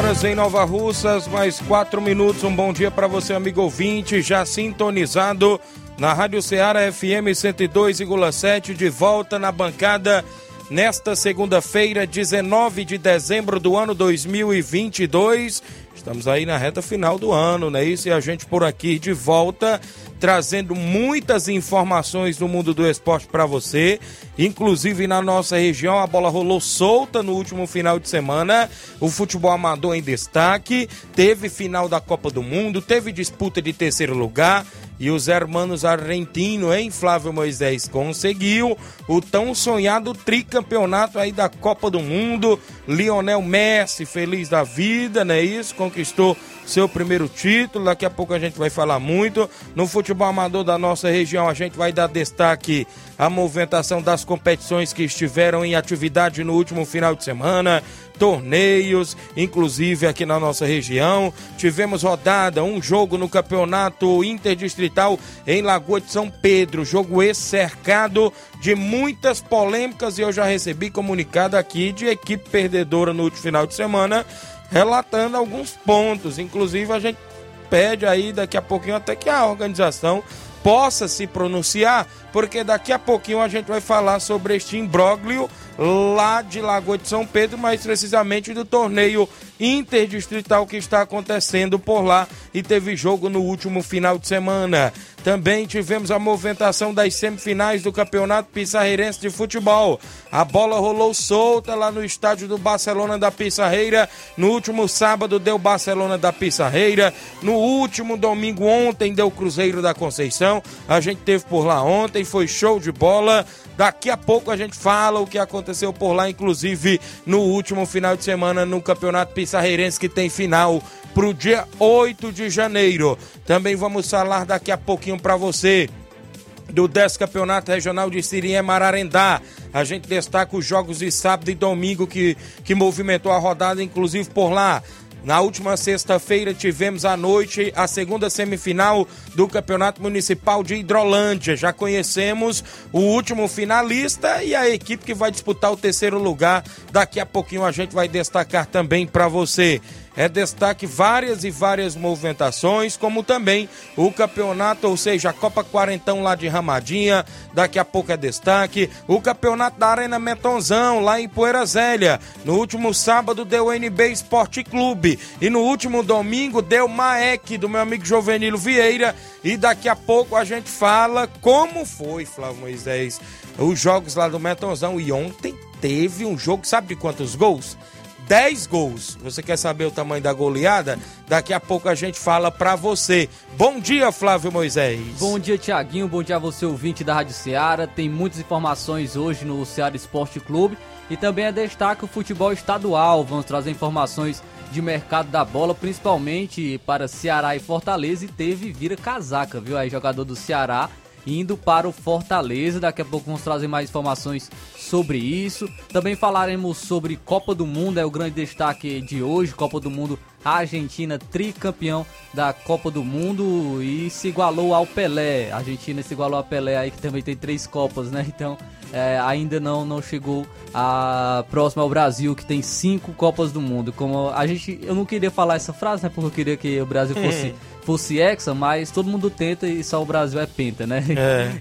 Horas em Nova Russas, mais 4 minutos. Um bom dia para você, amigo ouvinte, já sintonizado na Rádio Ceará FM 102,7, de volta na bancada nesta segunda-feira, 19 de dezembro do ano 2022. Estamos aí na reta final do ano, né? Isso e a gente por aqui de volta trazendo muitas informações do mundo do esporte para você. Inclusive na nossa região, a bola rolou solta no último final de semana. O futebol amador em destaque. Teve final da Copa do Mundo, teve disputa de terceiro lugar. E os hermanos argentinos, hein, Flávio Moisés, conseguiu o tão sonhado tricampeonato aí da Copa do Mundo. Lionel Messi, feliz da vida, né? Isso, conquistou seu primeiro título. Daqui a pouco a gente vai falar muito. No futebol amador da nossa região, a gente vai dar destaque à movimentação das competições que estiveram em atividade no último final de semana. Torneios, inclusive aqui na nossa região. Tivemos rodada, um jogo no campeonato interdistrital em Lagoa de São Pedro. Jogo cercado de muitas polêmicas e eu já recebi comunicado aqui de equipe perdedora no último final de semana relatando alguns pontos. Inclusive, a gente pede aí daqui a pouquinho até que a organização possa se pronunciar, porque daqui a pouquinho a gente vai falar sobre este imbróglio lá de Lagoa de São Pedro, mais precisamente do torneio interdistrital que está acontecendo por lá e teve jogo no último final de semana. Também tivemos a movimentação das semifinais do Campeonato Pissarreirense de Futebol. A bola rolou solta lá no estádio do Barcelona da Pissarreira. No último sábado deu Barcelona da Pissarreira. No último domingo ontem deu Cruzeiro da Conceição. A gente teve por lá ontem, foi show de bola. Daqui a pouco a gente fala o que aconteceu por lá, inclusive no último final de semana no Campeonato Pissarreirense, que tem final para o dia 8 de janeiro. Também vamos falar daqui a pouquinho para você do 10 Campeonato Regional de Sirinha Mararendá. A gente destaca os jogos de sábado e domingo que, que movimentou a rodada, inclusive por lá. Na última sexta-feira tivemos à noite a segunda semifinal do Campeonato Municipal de Hidrolândia. Já conhecemos o último finalista e a equipe que vai disputar o terceiro lugar. Daqui a pouquinho a gente vai destacar também para você é destaque várias e várias movimentações, como também o campeonato, ou seja, a Copa Quarentão lá de Ramadinha, daqui a pouco é destaque, o campeonato da Arena Metonzão lá em Poeira Zélia. No último sábado deu NB Esporte Clube e no último domingo deu Maek do meu amigo Jovenilo Vieira e daqui a pouco a gente fala como foi, Flávio Moisés, os jogos lá do Metonzão e ontem teve um jogo, sabe de quantos gols? 10 gols. Você quer saber o tamanho da goleada? Daqui a pouco a gente fala pra você. Bom dia, Flávio Moisés. Bom dia, Tiaguinho. Bom dia a você, ouvinte da Rádio Ceará. Tem muitas informações hoje no Ceará Esporte Clube. E também é destaque o futebol estadual. Vamos trazer informações de mercado da bola, principalmente para Ceará e Fortaleza. E teve vira casaca, viu? Aí, jogador do Ceará indo para o Fortaleza. Daqui a pouco vamos trazer mais informações sobre isso. Também falaremos sobre Copa do Mundo, é o grande destaque de hoje. Copa do Mundo, a Argentina tricampeão da Copa do Mundo e se igualou ao Pelé. A Argentina se igualou ao Pelé aí que também tem três Copas, né? Então é, ainda não, não chegou a próxima ao Brasil, que tem cinco Copas do Mundo. Como a gente, eu não queria falar essa frase, né? Porque eu queria que o Brasil fosse fosse hexa, mas todo mundo tenta e só o Brasil é penta, né?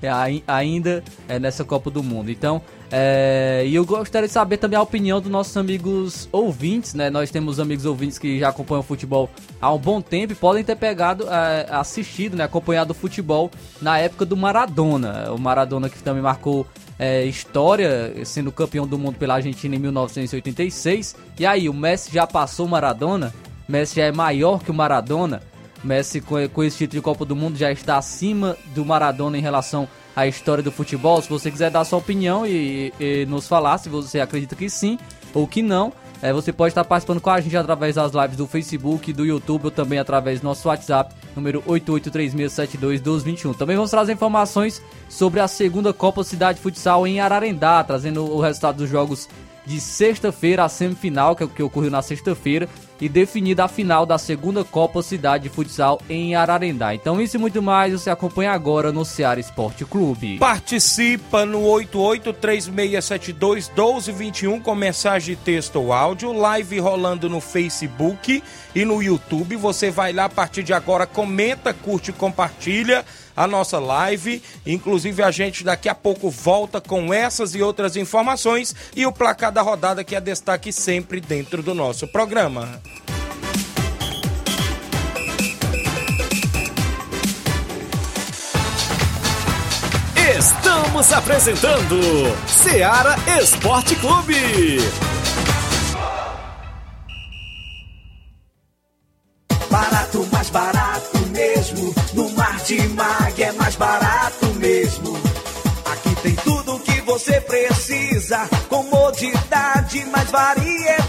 É. é ainda é nessa Copa do Mundo. Então, é, e eu gostaria de saber também a opinião dos nossos amigos ouvintes, né? Nós temos amigos ouvintes que já acompanham o futebol há um bom tempo e podem ter pegado, é, assistido, né? Acompanhado o futebol na época do Maradona. O Maradona que também marcou é, história, sendo campeão do mundo pela Argentina em 1986. E aí, o Messi já passou o Maradona? Messi já é maior que o Maradona? Messi, com, com esse título de Copa do Mundo, já está acima do Maradona em relação à história do futebol. Se você quiser dar sua opinião e, e nos falar se você acredita que sim ou que não, é, você pode estar participando com a gente através das lives do Facebook, do YouTube ou também através do nosso WhatsApp, número 8836721221. Também vamos trazer informações sobre a segunda Copa Cidade Futsal em Ararendá, trazendo o resultado dos jogos de sexta-feira, a semifinal, que, é o que ocorreu na sexta-feira, e definida a final da segunda Copa Cidade de Futsal em Ararendá. Então isso e muito mais você acompanha agora no Ceará Esporte Clube. Participa no 8836721221 com mensagem de texto ou áudio, live rolando no Facebook e no YouTube. Você vai lá a partir de agora, comenta, curte compartilha a nossa live. Inclusive, a gente daqui a pouco volta com essas e outras informações e o placar da rodada que é destaque sempre dentro do nosso programa. Estamos apresentando Seara Esporte Clube. Martimag é mais barato mesmo. Aqui tem tudo o que você precisa. Comodidade, mais variedade.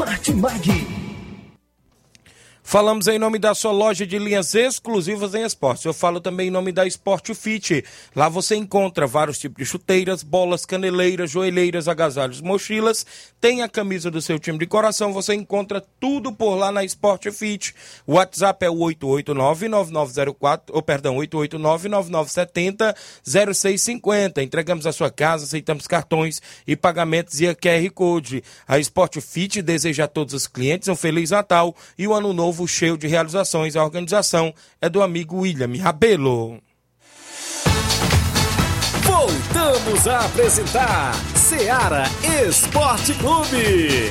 Martimag. Falamos em nome da sua loja de linhas exclusivas em esportes. Eu falo também em nome da Sport Fit. Lá você encontra vários tipos de chuteiras, bolas, caneleiras, joelheiras, agasalhos, mochilas. Tem a camisa do seu time de coração. Você encontra tudo por lá na Sport Fit. O WhatsApp é o 889-9904, ou perdão, 889-9970-0650. Entregamos a sua casa, aceitamos cartões e pagamentos e a QR Code. A Sport Fit deseja a todos os clientes um Feliz Natal e um Ano Novo cheio de realizações. A organização é do amigo William Rabelo. Voltamos a apresentar Seara Esporte Clube.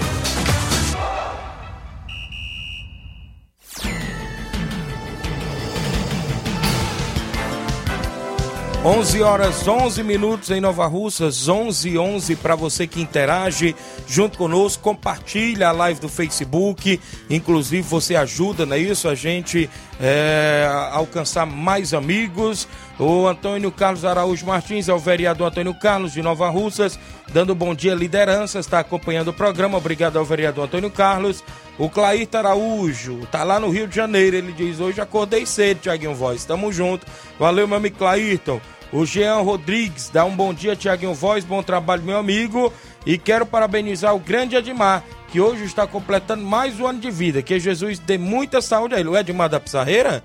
11 horas 11 minutos em Nova Russas, 11 11 para você que interage junto conosco, compartilha a live do Facebook, inclusive você ajuda, não é isso? A gente é, alcançar mais amigos. O Antônio Carlos Araújo Martins é o vereador Antônio Carlos de Nova Russas, dando bom dia liderança, está acompanhando o programa. Obrigado ao vereador Antônio Carlos. O Clair Araújo tá lá no Rio de Janeiro. Ele diz: Hoje acordei cedo, Tiaguinho Voz. Tamo junto. Valeu, meu amigo Clairton. O Jean Rodrigues dá um bom dia, Tiaguinho Voz. Bom trabalho, meu amigo. E quero parabenizar o grande Edmar, que hoje está completando mais um ano de vida. Que Jesus dê muita saúde a ele. O Edmar da Pissarreira?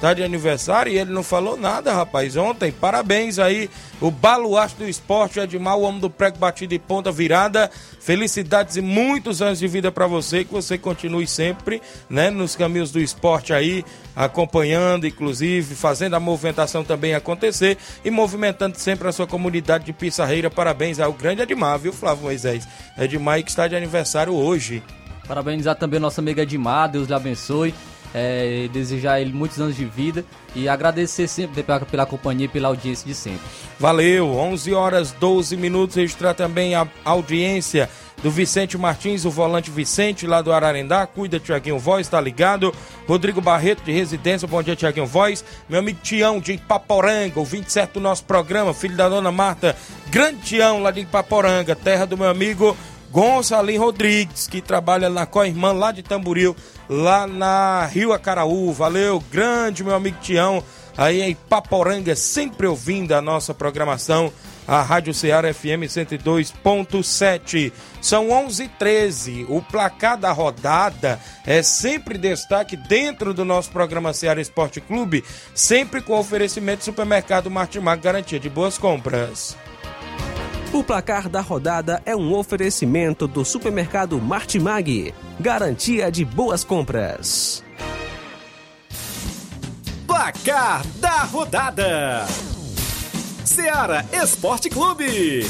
Tá de aniversário e ele não falou nada, rapaz, ontem. Parabéns aí, o baluarte do esporte, Edmar, o homem do prego batido e ponta virada. Felicidades e muitos anos de vida para você, que você continue sempre, né, nos caminhos do esporte aí, acompanhando, inclusive, fazendo a movimentação também acontecer e movimentando sempre a sua comunidade de Pissarreira. Parabéns ao grande Edmar, viu, Flávio Moisés? Edmar que está de aniversário hoje. Parabenizar também nossa amiga Edmar, Deus lhe abençoe é, desejar ele muitos anos de vida e agradecer sempre pela, pela companhia e pela audiência de sempre. Valeu, 11 horas 12 minutos, registrar também a audiência do Vicente Martins, o volante Vicente, lá do Ararendá, cuida Tiaguinho Voz, tá ligado? Rodrigo Barreto, de residência, bom dia Tiaguinho Voz, meu amigo Tião, de Ipaporanga, o 27 do nosso programa, filho da dona Marta, grande Tião, lá de Ipaporanga, terra do meu amigo Gonçalim Rodrigues, que trabalha na Coirmã lá de Tamboril, lá na Rio Acaraú. Valeu, grande meu amigo Tião, aí em Paporanga, sempre ouvindo a nossa programação, a Rádio Ceará FM 102.7. São 11:13. O placar da rodada é sempre destaque dentro do nosso programa Ceará Esporte Clube, sempre com oferecimento do supermercado Martimag, garantia de boas compras. O placar da rodada é um oferecimento do supermercado Martimag, garantia de boas compras. Placar da rodada: Ceará Esporte Clube.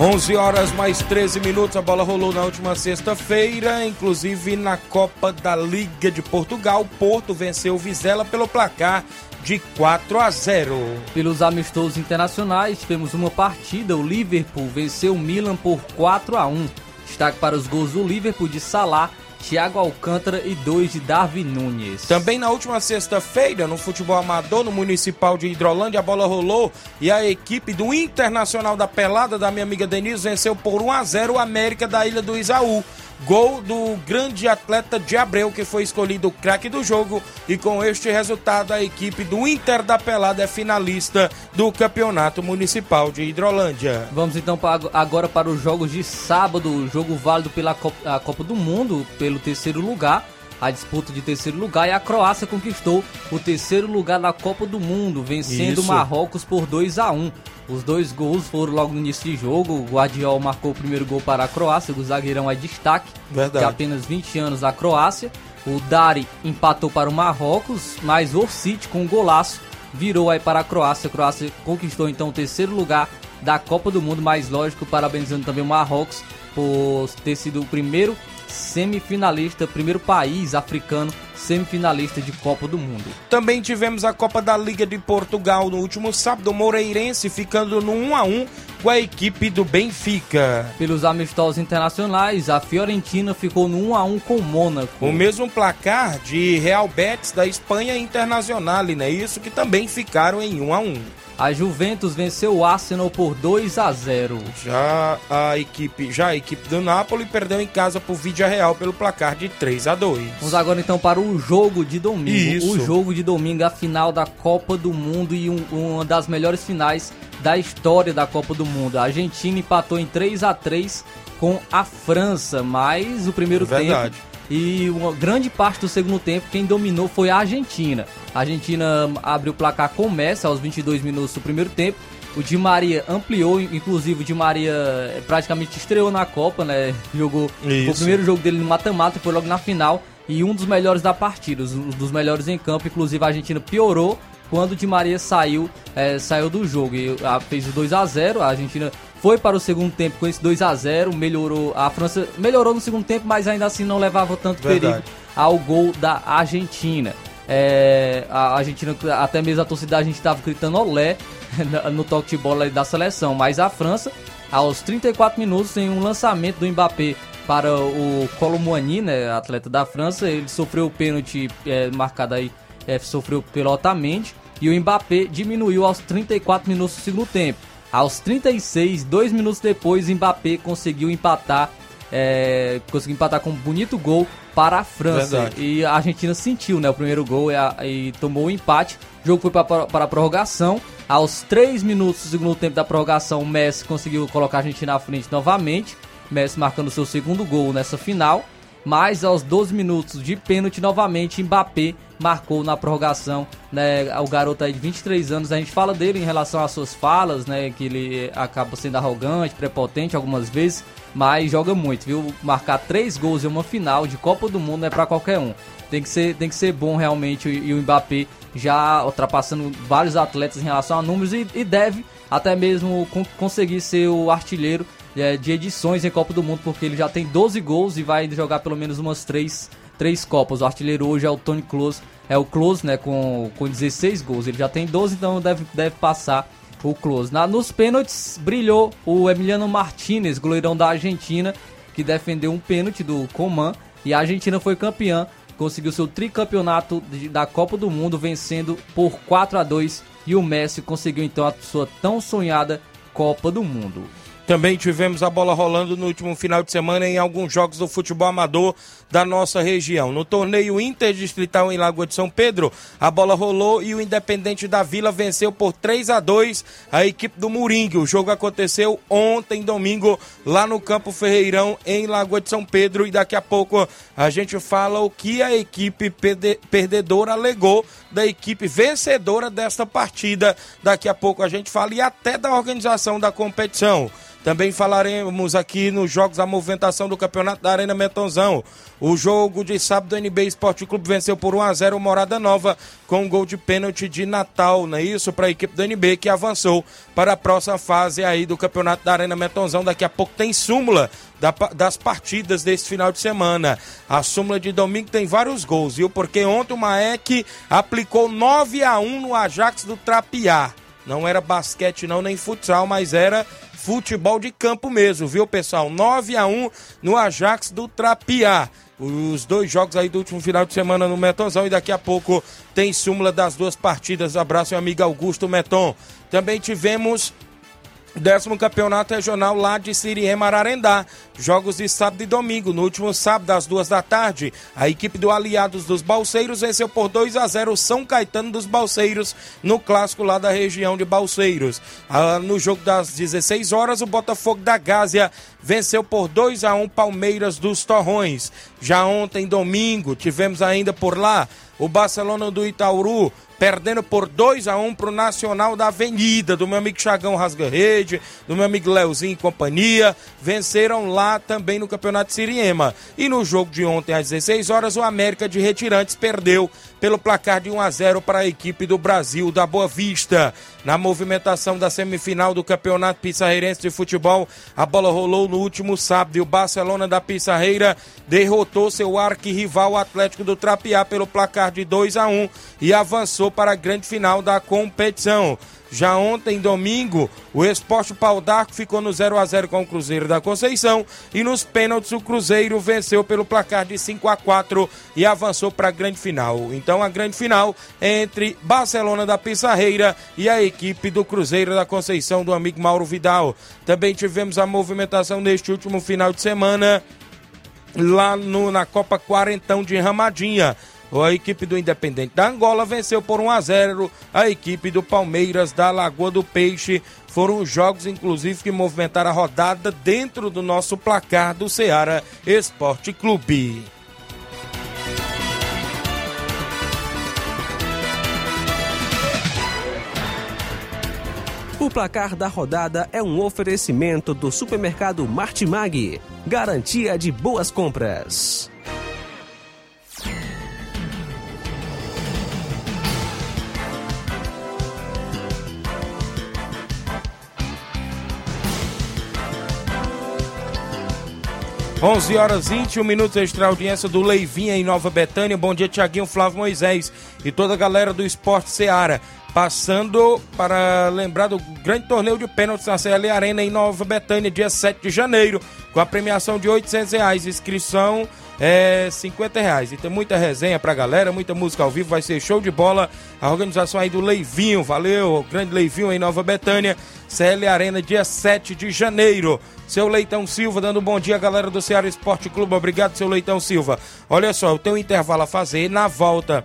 11 horas mais 13 minutos, a bola rolou na última sexta-feira, inclusive na Copa da Liga de Portugal. Porto venceu o Vizela pelo placar de 4 a 0. Pelos amistosos internacionais, tivemos uma partida. O Liverpool venceu o Milan por 4 a 1. Destaque para os gols do Liverpool de Salah, Thiago Alcântara e dois de Darwin Nunes. Também na última sexta-feira, no futebol amador, no Municipal de Hidrolândia, a bola rolou e a equipe do Internacional da Pelada, da minha amiga Denise, venceu por 1 a 0 o América da Ilha do Isaú. Gol do grande atleta de Abreu, que foi escolhido o craque do jogo. E com este resultado, a equipe do Inter da Pelada é finalista do Campeonato Municipal de Hidrolândia. Vamos então agora para os jogos de sábado. O jogo válido pela Copa, Copa do Mundo, pelo terceiro lugar. A disputa de terceiro lugar e a Croácia conquistou o terceiro lugar na Copa do Mundo, vencendo Isso. Marrocos por 2 a 1 Os dois gols foram logo no início de jogo. O Guardiol marcou o primeiro gol para a Croácia, o zagueirão é destaque, Verdade. de apenas 20 anos da Croácia. O Dari empatou para o Marrocos, mas o Orsic com um golaço virou aí para a Croácia. A Croácia conquistou então o terceiro lugar da Copa do Mundo, mais lógico, parabenizando também o Marrocos por ter sido o primeiro semifinalista, primeiro país africano semifinalista de Copa do Mundo. Também tivemos a Copa da Liga de Portugal no último sábado, o Moreirense ficando no 1 a 1 com a equipe do Benfica. Pelos amistosos internacionais, a Fiorentina ficou no 1 a 1 com o Mônaco. O mesmo placar de Real Betis da Espanha Internacional, né? Isso que também ficaram em 1 a 1. A Juventus venceu o Arsenal por 2 a 0. Já a equipe, já a equipe do Napoli perdeu em casa por Vídea Real pelo placar de 3 a 2. Vamos agora então para o jogo de domingo. Isso. O jogo de domingo, a final da Copa do Mundo e um- uma das melhores finais da história da Copa do Mundo. A Argentina empatou em 3 a 3 com a França, mas o primeiro Verdade. tempo e uma grande parte do segundo tempo quem dominou foi a Argentina. A Argentina abriu o placar com o Messi aos 22 minutos do primeiro tempo. O Di Maria ampliou, inclusive o Di Maria eh, praticamente estreou na Copa, né? Jogou o primeiro jogo dele no mata-mata, foi logo na final e um dos melhores da partida, um dos melhores em campo. Inclusive a Argentina piorou quando o Di Maria saiu, eh, saiu do jogo e ah, fez o 2 a 0 A Argentina foi para o segundo tempo com esse 2 a 0 melhorou. A França melhorou no segundo tempo, mas ainda assim não levava tanto Verdade. perigo ao gol da Argentina. É, a Argentina, até mesmo a torcida da gente estava gritando olé no toque de bola da seleção, mas a França, aos 34 minutos, em um lançamento do Mbappé para o Colomboani, né, atleta da França, ele sofreu o pênalti é, marcado aí, é, sofreu pelo Otamendi, e o Mbappé diminuiu aos 34 minutos do segundo tempo. Aos 36, dois minutos depois, Mbappé conseguiu empatar, é, conseguiu empatar com um bonito gol para a França. Verdade. E a Argentina sentiu né, o primeiro gol e, a- e tomou o empate. O jogo foi para, para a prorrogação. Aos 3 minutos do segundo tempo da prorrogação, o Messi conseguiu colocar a Argentina à frente novamente. Messi marcando seu segundo gol nessa final. Mas aos 12 minutos de pênalti, novamente, Mbappé marcou na prorrogação. Né, o garoto aí de 23 anos, a gente fala dele em relação às suas falas, né? Que ele acaba sendo arrogante, prepotente algumas vezes, mas joga muito, viu? Marcar três gols em uma final de Copa do Mundo é pra qualquer um. Tem que ser, tem que ser bom realmente e o Mbappé já ultrapassando vários atletas em relação a números e, e deve até mesmo con- conseguir ser o artilheiro é, de edições em Copa do Mundo, porque ele já tem 12 gols e vai jogar pelo menos umas três, três Copas. O artilheiro hoje é o Tony Kroos, é o Kroos, né, com, com 16 gols. Ele já tem 12, então deve, deve passar o Kroos. Na, nos pênaltis brilhou o Emiliano Martinez, goleirão da Argentina, que defendeu um pênalti do Coman e a Argentina foi campeã conseguiu seu tricampeonato da Copa do Mundo, vencendo por 4 a 2 e o Messi conseguiu então a sua tão sonhada Copa do Mundo. Também tivemos a bola rolando no último final de semana em alguns jogos do futebol amador da nossa região. No torneio interdistrital em Lagoa de São Pedro, a bola rolou e o Independente da Vila venceu por 3 a 2 a equipe do Moringue. O jogo aconteceu ontem, domingo, lá no Campo Ferreirão, em Lagoa de São Pedro. E daqui a pouco a gente fala o que a equipe perdedora alegou da equipe vencedora desta partida. Daqui a pouco a gente fala e até da organização da competição. Também falaremos aqui nos jogos da movimentação do Campeonato da Arena Metonzão. O jogo de sábado do NB Esporte Clube venceu por 1 a 0 o Morada Nova com um gol de pênalti de Natal, não é isso? Para a equipe do NB que avançou para a próxima fase aí do Campeonato da Arena Metonzão. Daqui a pouco tem súmula da, das partidas desse final de semana. A súmula de domingo tem vários gols, viu? Porque ontem o Maek aplicou 9 a 1 no Ajax do Trapiá. Não era basquete não, nem futsal, mas era futebol de campo mesmo, viu, pessoal? 9 a 1 no Ajax do Trapiá. Os dois jogos aí do último final de semana no Metonzão e daqui a pouco tem súmula das duas partidas. Abraço, meu amigo Augusto Meton. Também tivemos décimo campeonato regional lá de Siriema Ararendá. Jogos de sábado e domingo. No último sábado, às duas da tarde, a equipe do Aliados dos Balseiros venceu por 2 a 0 o São Caetano dos Balseiros no clássico lá da região de Balseiros. Ah, no jogo das 16 horas, o Botafogo da Gásia venceu por 2 a 1 Palmeiras dos Torrões. Já ontem, domingo, tivemos ainda por lá o Barcelona do Itauru perdendo por 2 a 1 um pro Nacional da Avenida, do meu amigo Chagão Rasga Rede, do meu amigo Leozinho e companhia. Venceram lá também no Campeonato Siriema. E no jogo de ontem, às 16 horas, o América de Retirantes perdeu pelo placar de 1 a 0 para a equipe do Brasil da Boa Vista. Na movimentação da semifinal do Campeonato Pissarreirense de Futebol, a bola rolou no último sábado e o Barcelona da Pissarreira derrotou seu arquirrival Atlético do Trapiá pelo placar de 2 a 1 e avançou para a grande final da competição. Já ontem, domingo, o Esporte Pau d'Arco ficou no 0 a 0 com o Cruzeiro da Conceição e nos pênaltis o Cruzeiro venceu pelo placar de 5 a 4 e avançou para a grande final. Então a grande final é entre Barcelona da Pissarreira e a equipe do Cruzeiro da Conceição do amigo Mauro Vidal. Também tivemos a movimentação neste último final de semana lá no, na Copa Quarentão de Ramadinha. A equipe do Independente da Angola venceu por 1 a 0 a equipe do Palmeiras da Lagoa do Peixe. Foram jogos, inclusive, que movimentaram a rodada dentro do nosso placar do Ceará Esporte Clube. O placar da rodada é um oferecimento do supermercado Martimag. Garantia de boas compras. 11 horas 21 minutos, extra audiência do Leivinha em Nova Betânia. Bom dia, Tiaguinho, Flávio Moisés e toda a galera do Esporte Seara. Passando para lembrar do grande torneio de pênaltis na CL Arena em Nova Betânia, dia 7 de janeiro, com a premiação de 800 reais. Inscrição é 50 reais. E tem muita resenha pra galera, muita música ao vivo, vai ser show de bola. A organização aí do Leivinho, valeu, grande Leivinho em Nova Betânia, CL Arena, dia 7 de janeiro. Seu Leitão Silva, dando um bom dia, galera do Ceará Esporte Clube. Obrigado, seu Leitão Silva. Olha só, eu tenho um intervalo a fazer. Na volta,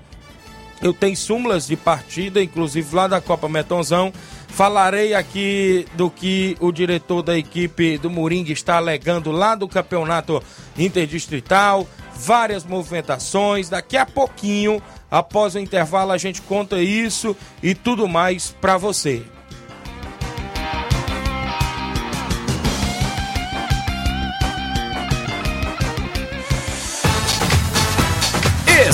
eu tenho súmulas de partida, inclusive lá da Copa Metonzão. Falarei aqui do que o diretor da equipe do Moringue está alegando lá do campeonato interdistrital, várias movimentações. Daqui a pouquinho, após o intervalo, a gente conta isso e tudo mais para você.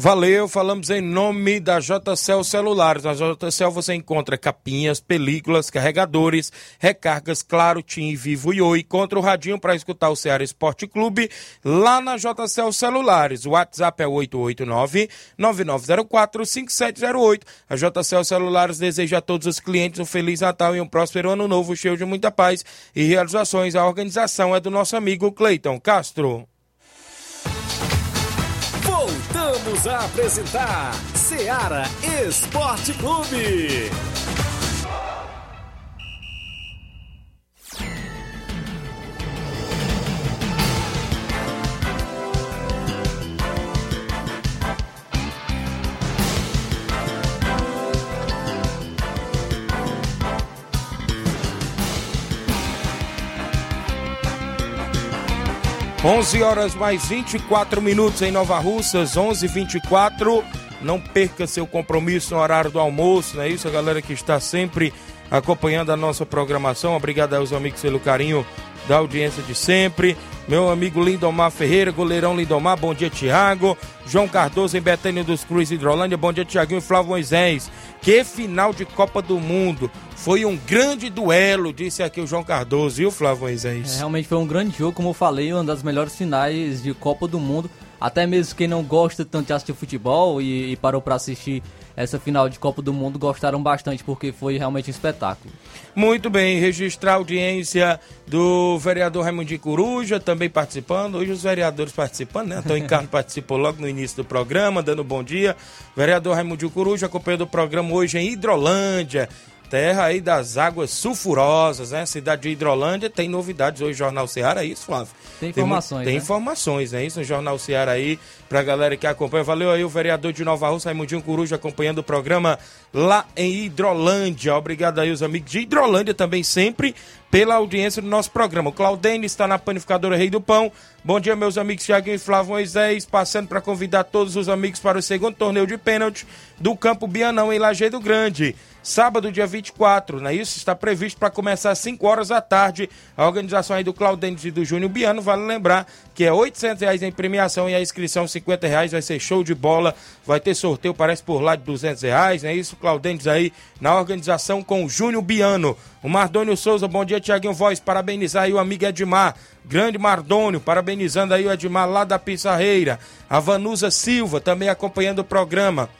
Valeu, falamos em nome da JCL Celulares. Na JCL você encontra capinhas, películas, carregadores, recargas, claro, TIM, Vivo e Oi. Contra o radinho para escutar o Ceará Esporte Clube lá na JCL Celulares. O WhatsApp é 889-9904-5708. A JCL Celulares deseja a todos os clientes um Feliz Natal e um próspero Ano Novo cheio de muita paz e realizações. A organização é do nosso amigo Cleiton Castro. Voltamos a apresentar Seara Esporte Clube. 11 horas mais 24 minutos em Nova Russas, 11:24. Não perca seu compromisso no horário do almoço, não é isso? A galera que está sempre acompanhando a nossa programação. Obrigado aos amigos pelo carinho da audiência de sempre. Meu amigo Lindomar Ferreira, goleirão Lindomar, bom dia, Tiago. João Cardoso em Betânia dos Cruz, Hidrolândia, bom dia, Tiaguinho e Flávio Moisés. Que final de Copa do Mundo. Foi um grande duelo, disse aqui o João Cardoso, viu, Flávio Moisés? É, realmente foi um grande jogo, como eu falei, uma das melhores finais de Copa do Mundo. Até mesmo quem não gosta tanto de assistir futebol e, e parou para assistir essa final de Copa do Mundo gostaram bastante porque foi realmente um espetáculo. Muito bem, registrar a audiência do vereador Raimundo Coruja também participando. Hoje os vereadores participando, né? Antônio Carlos participou logo no início do programa, dando bom dia. Vereador Raimundo Coruja acompanhando o programa hoje em Hidrolândia terra aí das águas sulfurosas, né? Cidade de Hidrolândia tem novidades hoje, Jornal Ceará, é isso, Flávio? Tem informações. Tem, tem né? informações, é isso, no Jornal Ceará aí, pra galera que acompanha. Valeu aí o vereador de Nova Rússia, Raimundinho Coruja, acompanhando o programa lá em Hidrolândia. Obrigado aí os amigos de Hidrolândia também, sempre pela audiência do nosso programa. O Claudene está na panificadora Rei do Pão. Bom dia, meus amigos Tiaguinho e Flávio Moisés, passando para convidar todos os amigos para o segundo torneio de pênalti do Campo Bianão em Lajeado Grande. Sábado, dia 24, não é isso? Está previsto para começar às 5 horas da tarde. A organização aí do Claudentes e do Júnior Biano, vale lembrar que é 800 reais em premiação e a inscrição 50 reais, vai ser show de bola, vai ter sorteio, parece por lá de 200 reais, não é isso? Claudentes aí na organização com o Júnior Biano. O Mardônio Souza, bom dia, Tiaguinho Voz, parabenizar aí o amigo Edmar, grande Mardônio, parabenizando aí o Edmar lá da Pissarreira. A Vanusa Silva também acompanhando o programa.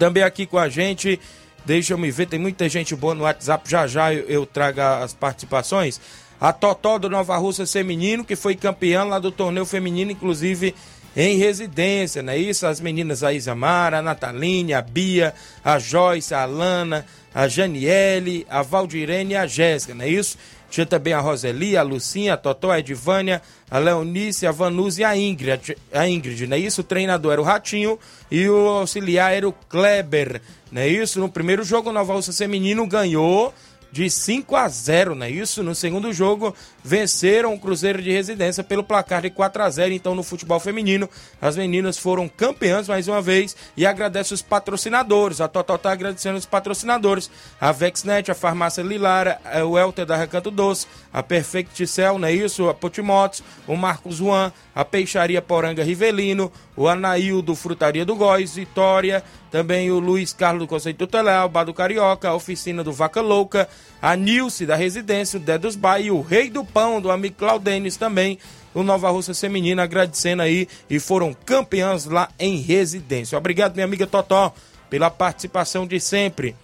Também aqui com a gente Deixa eu me ver, tem muita gente boa no WhatsApp. Já já eu, eu trago as participações. A Totó do Nova Rússia Feminino, que foi campeã lá do torneio feminino, inclusive em residência, não é isso? As meninas a Isamara, a Nataline, a Bia, a Joyce, a Alana, a Janiele, a Valdirene e a Jéssica, não é isso? Tinha também a Roseli, a Lucinha, a Totó, a Edvânia, a Leonice, a Vanusa e a Ingrid, a Ingrid, não é isso? O treinador era o Ratinho e o auxiliar era o Kleber, não é isso? No primeiro jogo, o Nova Russa Feminino ganhou de 5 a 0, não é isso? No segundo jogo, venceram o Cruzeiro de Residência pelo placar de 4 a 0. Então, no futebol feminino, as meninas foram campeãs mais uma vez e agradece os patrocinadores. A Total está agradecendo os patrocinadores: a Vexnet, a Farmácia Lilara, o Elter da Recanto Doce, a Perfect Cell, não é isso? A Potimotos, o Marcos Juan, a Peixaria Poranga Rivelino, o Anaildo Frutaria do Góis, Vitória, também o Luiz Carlos do Conceito Tutelar, o Bar do Carioca, a Oficina do Vaca Louca, a Nilce da Residência, o Dedos Bai e o Rei do Pão, do amigo Claudenis também, o Nova Russa Feminina, agradecendo aí e foram campeãs lá em Residência. Obrigado, minha amiga Totó, pela participação de sempre.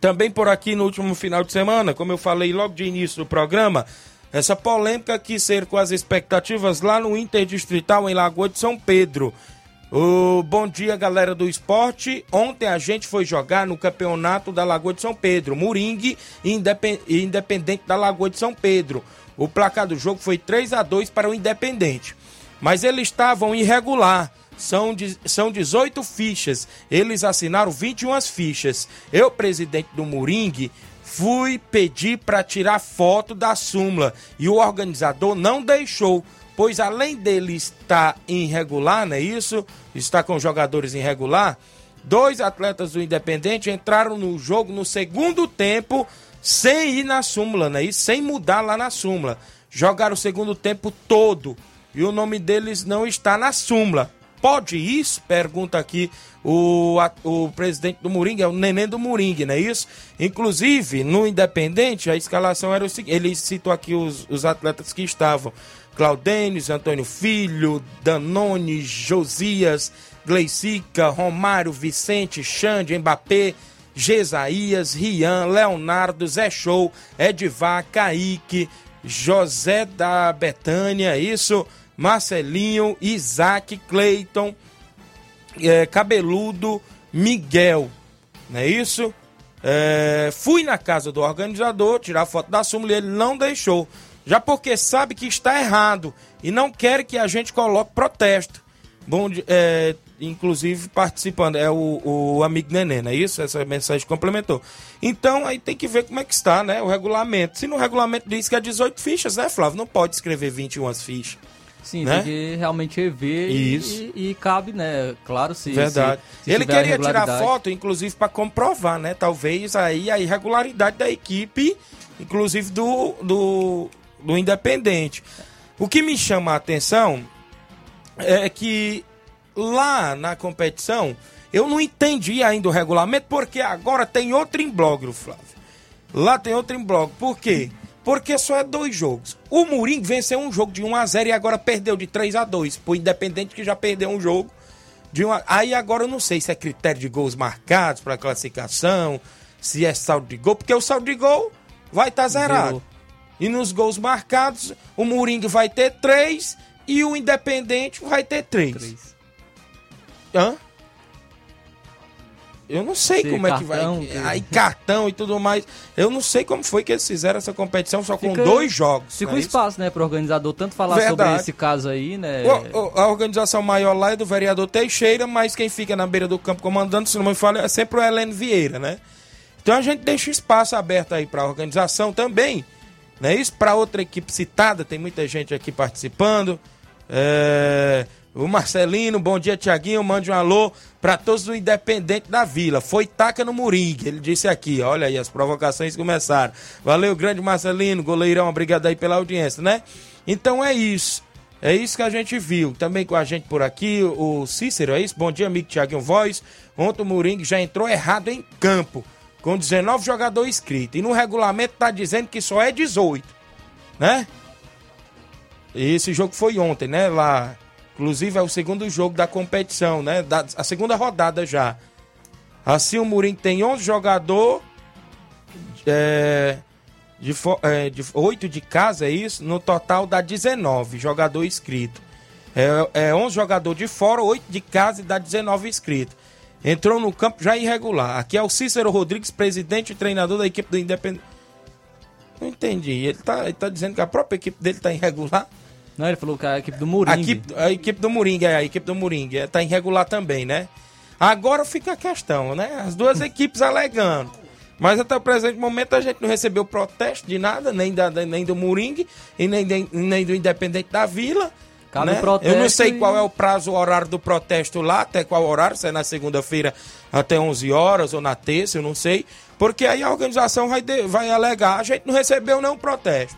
Também por aqui no último final de semana, como eu falei logo de início do programa, essa polêmica que cercou as expectativas lá no Interdistrital em Lagoa de São Pedro. O bom dia, galera do esporte. Ontem a gente foi jogar no campeonato da Lagoa de São Pedro, Moringue Independente da Lagoa de São Pedro. O placar do jogo foi 3 a 2 para o Independente. Mas eles estavam irregular. São, de, são 18 fichas. Eles assinaram 21 fichas. Eu, presidente do Moringue, fui pedir para tirar foto da súmula e o organizador não deixou pois além dele estar irregular, não é isso? Está com jogadores irregular, dois atletas do Independente entraram no jogo no segundo tempo sem ir na súmula, não é isso? Sem mudar lá na súmula. Jogaram o segundo tempo todo e o nome deles não está na súmula. Pode isso? Pergunta aqui o, o presidente do Moringue, é o neném do Moringue, não é isso? Inclusive, no Independente, a escalação era o seguinte: ele citou aqui os, os atletas que estavam. Claudênis, Antônio Filho, Danone, Josias, Gleicica, Romário, Vicente, Xande, Mbappé, Gesaías, Rian, Leonardo, Zé Show, Edvar, Kaique, José da Betânia, isso, Marcelinho, Isaac, Cleiton, é, Cabeludo, Miguel, não é isso? É, fui na casa do organizador tirar foto da súmula e ele não deixou já porque sabe que está errado e não quer que a gente coloque protesto. Bom, é, inclusive participando, é o, o amigo Nenê, não é isso? Essa mensagem complementou. Então aí tem que ver como é que está, né? O regulamento. Se no regulamento diz que é 18 fichas, né, Flávio? Não pode escrever 21 fichas. Sim, né? tem que realmente rever Isso. E, e, cabe, né? Claro, se. Verdade. Se, se Ele queria tirar foto, inclusive, para comprovar, né? Talvez aí a irregularidade da equipe, inclusive do, do, do Independente. O que me chama a atenção é que lá na competição eu não entendi ainda o regulamento, porque agora tem outro imbróglio, Flávio. Lá tem outro imbróglio. Por quê? Porque só é dois jogos. O Murim venceu um jogo de 1 a 0 e agora perdeu de 3 a 2 Pro Independente que já perdeu um jogo de uma... Aí agora eu não sei se é critério de gols marcados para classificação, se é saldo de gol, porque o saldo de gol vai estar tá zerado. E nos gols marcados, o Moringue vai ter três e o Independente vai ter três. três. Hã? Eu não sei como cartão, é que vai. Aí cartão e tudo mais. Eu não sei como foi que eles fizeram essa competição só com dois jogos. Fica um é espaço, né, para o organizador tanto falar Verdade. sobre esse caso aí, né? O, a organização maior lá é do vereador Teixeira, mas quem fica na beira do campo comandando, se não me fala, é sempre o Helene Vieira, né? Então a gente deixa espaço aberto aí para a organização também não é isso? Para outra equipe citada, tem muita gente aqui participando. É... O Marcelino, bom dia, Tiaguinho. Mande um alô para todos do Independente da Vila. Foi taca no Moringue, ele disse aqui. Olha aí, as provocações começaram. Valeu, grande Marcelino, goleirão, obrigado aí pela audiência, né? Então é isso. É isso que a gente viu. Também com a gente por aqui, o Cícero, é isso? Bom dia, amigo Tiaguinho Voz. Ontem o Moringue já entrou errado em campo com 19 jogadores inscritos. E no regulamento tá dizendo que só é 18, né? Esse jogo foi ontem, né? Lá, inclusive é o segundo jogo da competição, né? Da, a segunda rodada já. Assim o Murim tem 11 jogadores, é, de, é, de 8 de casa, é isso? No total dá 19 jogadores inscritos. É, é 11 jogadores de fora, 8 de casa e dá 19 inscritos entrou no campo já irregular. Aqui é o Cícero Rodrigues, presidente e treinador da equipe do Independente. Não entendi. Ele está ele tá dizendo que a própria equipe dele está irregular? Não, ele falou que a equipe do Moringue. A equipe, a equipe do Moringue, é, a equipe do Moringue. Está é, irregular também, né? Agora fica a questão, né? As duas equipes alegando. Mas até o presente momento a gente não recebeu protesto de nada, nem, da, nem do Moringue e nem, nem do Independente da Vila. Cabe né? Eu não sei e... qual é o prazo, o horário do protesto lá, até qual horário, se é na segunda-feira até 11 horas ou na terça, eu não sei. Porque aí a organização vai, de, vai alegar, a gente não recebeu nenhum protesto.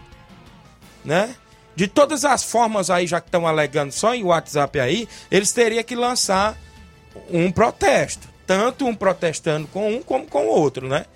Né? De todas as formas aí, já que estão alegando só em WhatsApp aí, eles teriam que lançar um protesto. Tanto um protestando com um como com o outro, né?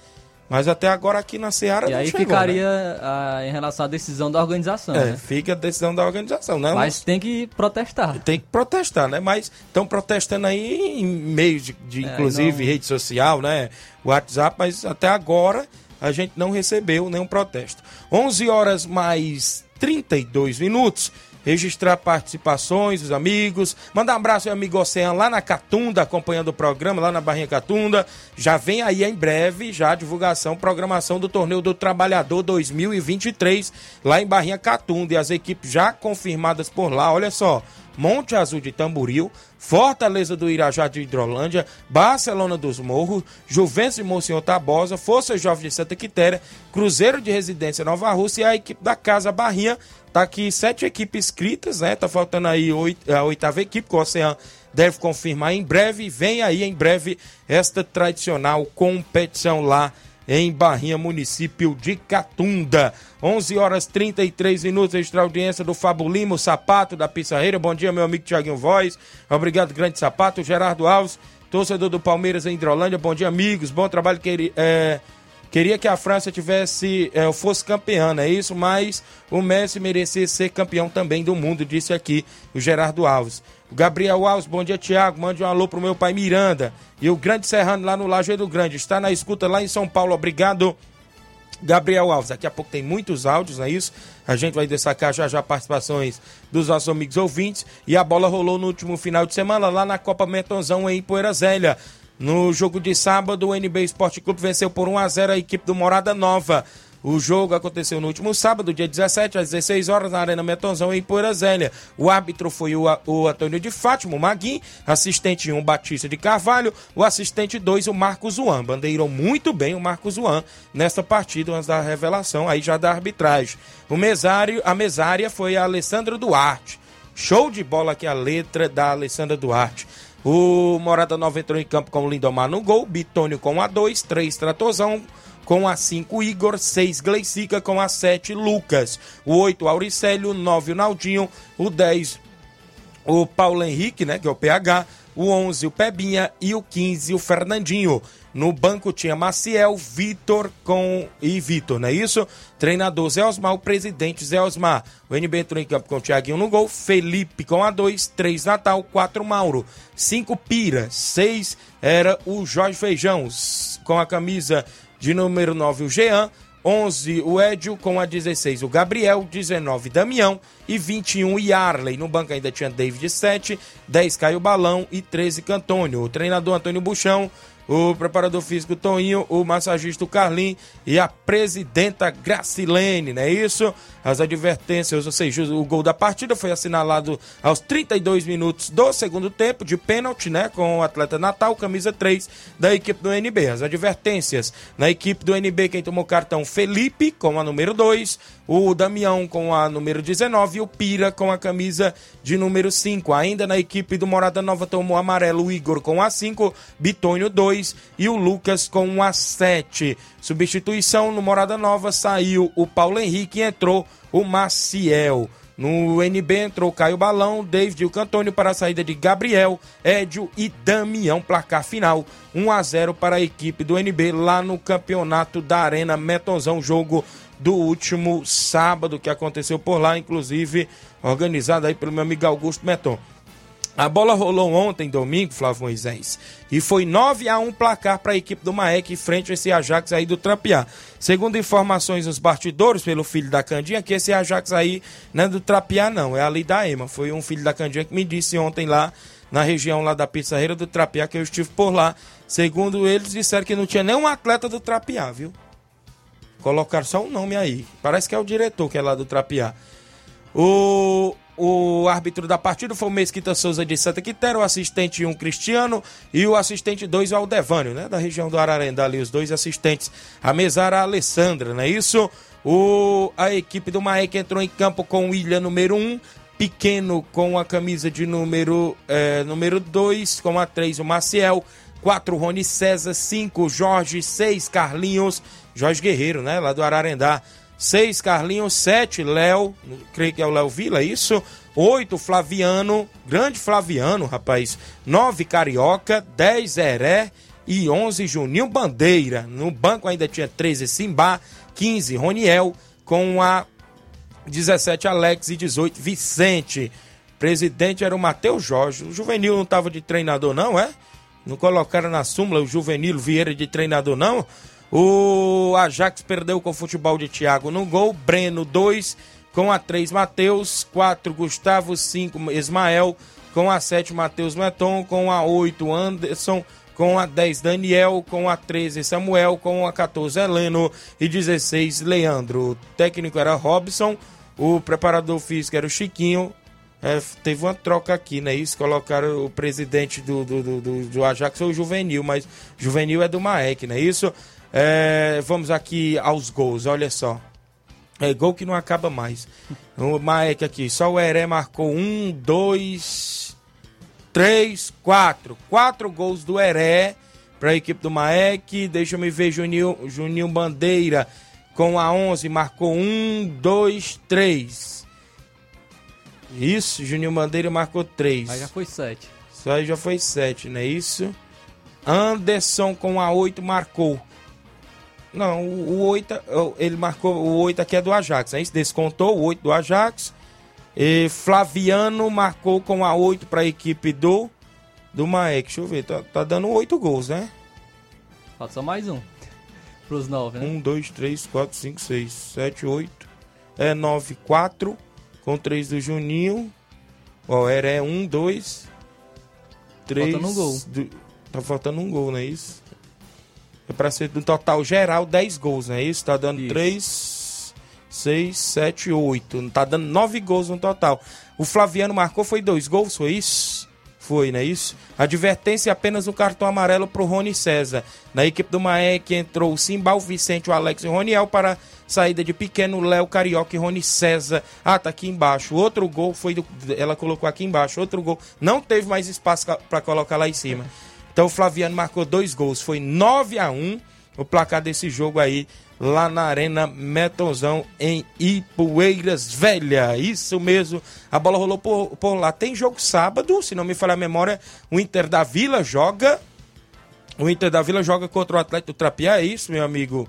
Mas até agora aqui na Seara e não aí chegou, ficaria né? a, em relação à decisão da organização, é, né? fica a decisão da organização, né? Mas tem que protestar. Tem que protestar, né? Mas estão protestando aí em meios de, de é, inclusive, não... rede social, né? WhatsApp, mas até agora a gente não recebeu nenhum protesto. 11 horas mais 32 minutos. Registrar participações, os amigos. Mandar um abraço ao amigo Oceano lá na Catunda, acompanhando o programa, lá na Barrinha Catunda. Já vem aí em breve, já a divulgação, programação do Torneio do Trabalhador 2023, lá em Barrinha Catunda. E as equipes já confirmadas por lá, olha só. Monte Azul de Tamboril, Fortaleza do Irajá de Hidrolândia, Barcelona dos Morros, Juventus de Monsenhor Tabosa, Força Jovem de Santa Quitéria, Cruzeiro de Residência Nova Rússia e a equipe da Casa Barrinha. Tá aqui sete equipes inscritas, né? Tá faltando aí oito, a oitava equipe, que o Oceano deve confirmar em breve. Vem aí em breve esta tradicional competição lá em Barrinha, município de Catunda. 11 horas 33 minutos, extra audiência do Fábio Sapato da Pissarreira. Bom dia, meu amigo Tiaguinho Voz. Obrigado, grande Sapato. Gerardo Alves, torcedor do Palmeiras em Hidrolândia. Bom dia, amigos. Bom trabalho. Que, é, queria que a França tivesse é, fosse campeã, é isso? Mas o Messi merecia ser campeão também do mundo, disse aqui o Gerardo Alves. O Gabriel Alves, bom dia, Tiago. Mande um alô pro meu pai Miranda. E o Grande Serrano lá no Lajeiro Grande. Está na escuta lá em São Paulo. Obrigado, Gabriel Alves. Daqui a pouco tem muitos áudios, não é isso? A gente vai destacar já já participações dos nossos amigos ouvintes. E a bola rolou no último final de semana lá na Copa Metonzão em Poeira Zélia. No jogo de sábado, o NB Esporte Clube venceu por 1 a 0 a equipe do Morada Nova. O jogo aconteceu no último sábado, dia 17, às 16 horas, na Arena Metonzão, em Poeira. O árbitro foi o, o Antônio de Fátima, o Maguim, assistente 1, Batista de Carvalho, o assistente 2, o Marcos Juan. Bandeirou muito bem o Marcos Juan nesta partida, antes da revelação aí já da arbitragem. O mesário, a mesária foi a Alessandra Duarte. Show de bola aqui a letra da Alessandra Duarte. O Morada Nova entrou em campo com o Lindomar no gol, Bitônio com a 2, 3 Tratozão, com a 5 Igor, 6 Gleicica, com a 7 Lucas, o 8 Auricélio, 9 o Naldinho, o 10 o Paulo Henrique, né, que é o PH, o 11 o Pebinha. E o 15 o Fernandinho. No banco tinha Maciel, Vitor com e Vitor, não é isso? Treinador Zé Osmar, o presidente Zé Osmar. O NB entrou em campo com o Thiaguinho no gol, Felipe com a 2, 3 Natal, 4 Mauro, 5 Pira, 6 era o Jorge Feijão, com a camisa de número 9 o Jean, 11 o Edio, com a 16 o Gabriel, 19 Damião e 21 Yarley. No banco ainda tinha David 7, 10 Caio Balão e 13 Cantônio. O treinador Antônio Buchão, o preparador físico Toninho, o massagista Carlin e a presidenta Gracilene, não é isso? As advertências, ou seja, o gol da partida foi assinalado aos 32 minutos do segundo tempo, de pênalti, né? Com o atleta Natal, camisa 3 da equipe do NB. As advertências na equipe do NB, quem tomou cartão Felipe, com a número 2, o Damião com a número 19 e o Pira com a camisa de número 5. Ainda na equipe do Morada Nova tomou amarelo o Igor com a 5, Bitônio 2 e o Lucas com a 7. Substituição no Morada Nova saiu o Paulo Henrique e entrou o Maciel. No NB entrou Caio Balão, David e o Cantônio para a saída de Gabriel, Édio e Damião. Placar final 1 a 0 para a equipe do NB lá no campeonato da Arena Metonzão. Jogo do último sábado que aconteceu por lá, inclusive organizado aí pelo meu amigo Augusto Meton. A bola rolou ontem, domingo, Flávio Moisés, e foi 9 a 1 placar para a equipe do Maek frente a esse Ajax aí do Trapiá. Segundo informações dos bastidores pelo filho da Candinha, que esse Ajax aí não é do Trapiá não, é ali da EMA. Foi um filho da Candinha que me disse ontem lá na região lá da Pizzarreira do Trapiá, que eu estive por lá. Segundo eles, disseram que não tinha nenhum atleta do Trapiá, viu? Colocaram só um nome aí. Parece que é o diretor que é lá do Trapiá. O, o árbitro da partida foi o Mesquita Souza de Santa Quitéria, o assistente 1 um, Cristiano e o assistente 2 o Aldevânio, né? Da região do Ararendá ali, os dois assistentes. A mesara Alessandra, não é isso? O, a equipe do Maek entrou em campo com o Ilha número 1, um, Pequeno com a camisa de número 2, é, número dois, com a 3 o Maciel, 4 Rony César, 5 Jorge, 6 Carlinhos, Jorge Guerreiro, né? Lá do Ararendá. 6 Carlinhos, 7 Léo, creio que é o Léo Vila, isso? 8 Flaviano, grande Flaviano, rapaz. 9 Carioca, 10 Heré e 11 Juninho Bandeira. No banco ainda tinha 13 Simba, 15 Roniel, com a 17 Alex e 18 Vicente. Presidente era o Matheus Jorge. O juvenil não estava de treinador, não, é? Não colocaram na súmula o juvenil Vieira de treinador, não? O Ajax perdeu com o futebol de Thiago no gol. Breno 2, com a 3 Matheus, 4 Gustavo, 5 Ismael, com a 7 Matheus Meton, com a 8 Anderson, com a 10 Daniel, com a 13 Samuel, com a 14 Heleno e 16 Leandro. O técnico era Robson, o preparador físico era o Chiquinho. É, teve uma troca aqui, né? Isso, colocaram o presidente do, do, do, do, Ajax, o Juvenil, mas Juvenil é do Maek, né? Isso. É, vamos aqui aos gols, olha só. É gol que não acaba mais. O Maek aqui, só o Heré marcou um, dois, três, quatro. Quatro gols do Heré para a equipe do Maek. Deixa eu me ver, Juninho, Juninho Bandeira com a 11 marcou um, dois, três. Isso, Juninho Bandeira marcou três. Aí já foi sete. Isso aí já foi sete, não é isso? Anderson com a 8 marcou. Não, o 8, ele marcou o 8 aqui é do Ajax, é isso? Descontou o 8 do Ajax. E Flaviano marcou com a 8 para a equipe do do Maek. Deixa eu ver, tá, tá dando 8 gols, né? Falta só mais um. Pros 9, né? 1, 2, 3, 4, 5, 6, 7, 8. É 9, 4. Com 3 do Juninho. Ó, era é 1, 2, 3. Faltando um gol. Do, tá faltando um gol, não é isso? É pra ser no total geral 10 gols, não é isso? Tá dando Isso. 3, 6, 7, 8. Tá dando 9 gols no total. O Flaviano marcou, foi 2 gols, foi isso? Foi, não é isso? Advertência apenas o cartão amarelo pro Rony César. Na equipe do Maek entrou o Simbal, Vicente, o Alex e o Roniel para saída de pequeno Léo Carioca e Rony César. Ah, tá aqui embaixo. Outro gol foi do. Ela colocou aqui embaixo. Outro gol. Não teve mais espaço para colocar lá em cima. Então o Flaviano marcou dois gols. Foi 9 a 1 o placar desse jogo aí lá na Arena Metonzão em Ipueiras Velha. Isso mesmo. A bola rolou por, por lá. Tem jogo sábado, se não me falha a memória, o Inter da Vila joga. O Inter da Vila joga contra o Atlético Trapiá, é isso, meu amigo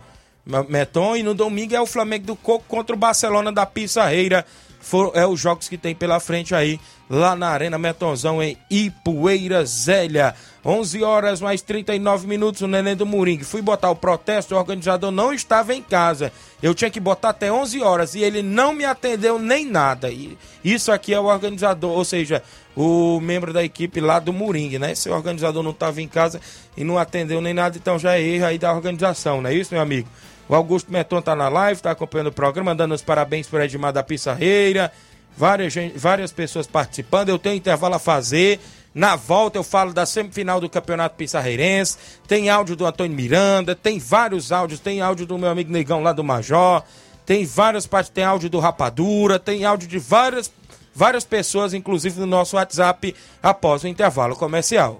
Meton. E no domingo é o Flamengo do Coco contra o Barcelona da Pissarreira. For, é os jogos que tem pela frente aí, lá na Arena Metonzão, em Ipueira Zélia. 11 horas mais 39 minutos, o Neném do Moringue. Fui botar o protesto, o organizador não estava em casa. Eu tinha que botar até 11 horas e ele não me atendeu nem nada. E isso aqui é o organizador, ou seja, o membro da equipe lá do Moringue, né? Se o organizador não estava em casa e não atendeu nem nada, então já é erro aí da organização, não é isso, meu amigo? O Augusto Meton tá na live, tá acompanhando o programa, dando os parabéns por Edmar da Pissarreira. Várias, várias pessoas participando. Eu tenho intervalo a fazer. Na volta eu falo da semifinal do Campeonato Pissarreirense. Tem áudio do Antônio Miranda, tem vários áudios. Tem áudio do meu amigo Negão lá do Major. Tem várias partes, tem áudio do Rapadura, tem áudio de várias, várias pessoas, inclusive no nosso WhatsApp, após o intervalo comercial.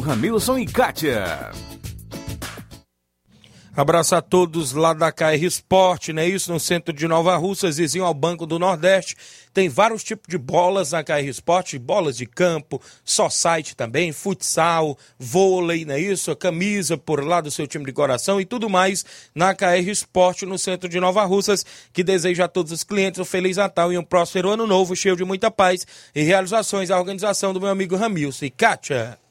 Ramilson e Kátia. Abraço a todos lá da KR Sport, não é isso? No centro de Nova Russas, vizinho ao Banco do Nordeste. Tem vários tipos de bolas na KR Sport, bolas de campo, só site também, futsal, vôlei, não é isso? Camisa por lá do seu time de coração e tudo mais na KR Sport no centro de Nova Russas, que deseja a todos os clientes um Feliz Natal e um próspero ano novo, cheio de muita paz e realizações. A organização do meu amigo Ramilson e Kátia.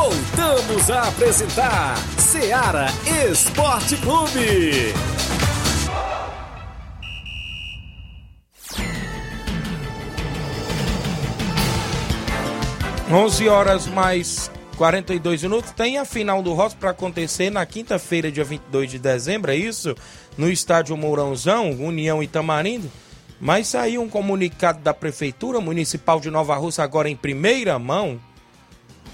Voltamos a apresentar Seara Esporte Clube. 11 horas mais 42 minutos. Tem a final do Ross para acontecer na quinta-feira, dia 22 de dezembro, é isso? No estádio Mourãozão, União Itamarindo. Mas saiu um comunicado da Prefeitura Municipal de Nova Russa, agora em primeira mão.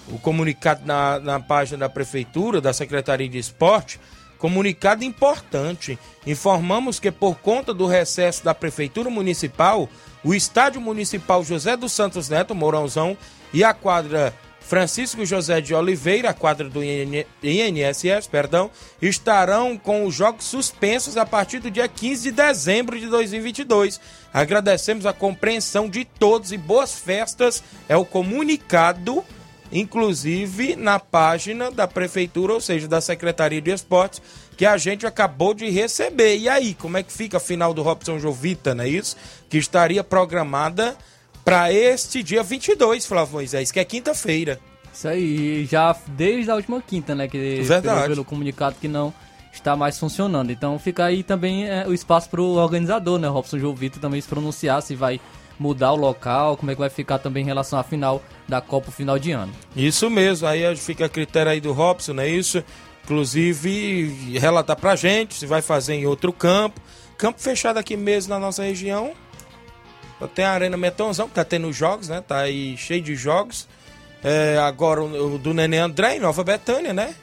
O comunicado na, na página da Prefeitura, da Secretaria de Esporte, Comunicado importante. Informamos que por conta do recesso da Prefeitura Municipal, o Estádio Municipal José dos Santos Neto, Mourãozão, e a quadra Francisco José de Oliveira, a quadra do INSS, perdão, estarão com os jogos suspensos a partir do dia 15 de dezembro de 2022. Agradecemos a compreensão de todos e boas festas. É o comunicado, inclusive na página da prefeitura, ou seja, da Secretaria de Esportes, que a gente acabou de receber. E aí, como é que fica a final do Robson Jovita, não é isso? Que estaria programada para este dia 22, Flávio Moisés, que é quinta-feira. Isso aí, já desde a última quinta, né? Que Verdade. Pelo, pelo comunicado que não está mais funcionando. Então fica aí também é, o espaço para o organizador, né? Robson Jovito também se pronunciar se vai mudar o local, como é que vai ficar também em relação à final da Copa final de ano. Isso mesmo, aí fica a critério aí do Robson, não é isso? Inclusive, relatar pra gente se vai fazer em outro campo. Campo fechado aqui mesmo na nossa região, tem a Arena Metonzão, que tá tendo jogos, né? Tá aí cheio de jogos. É, agora o, do Nenê André em Nova Betânia, né?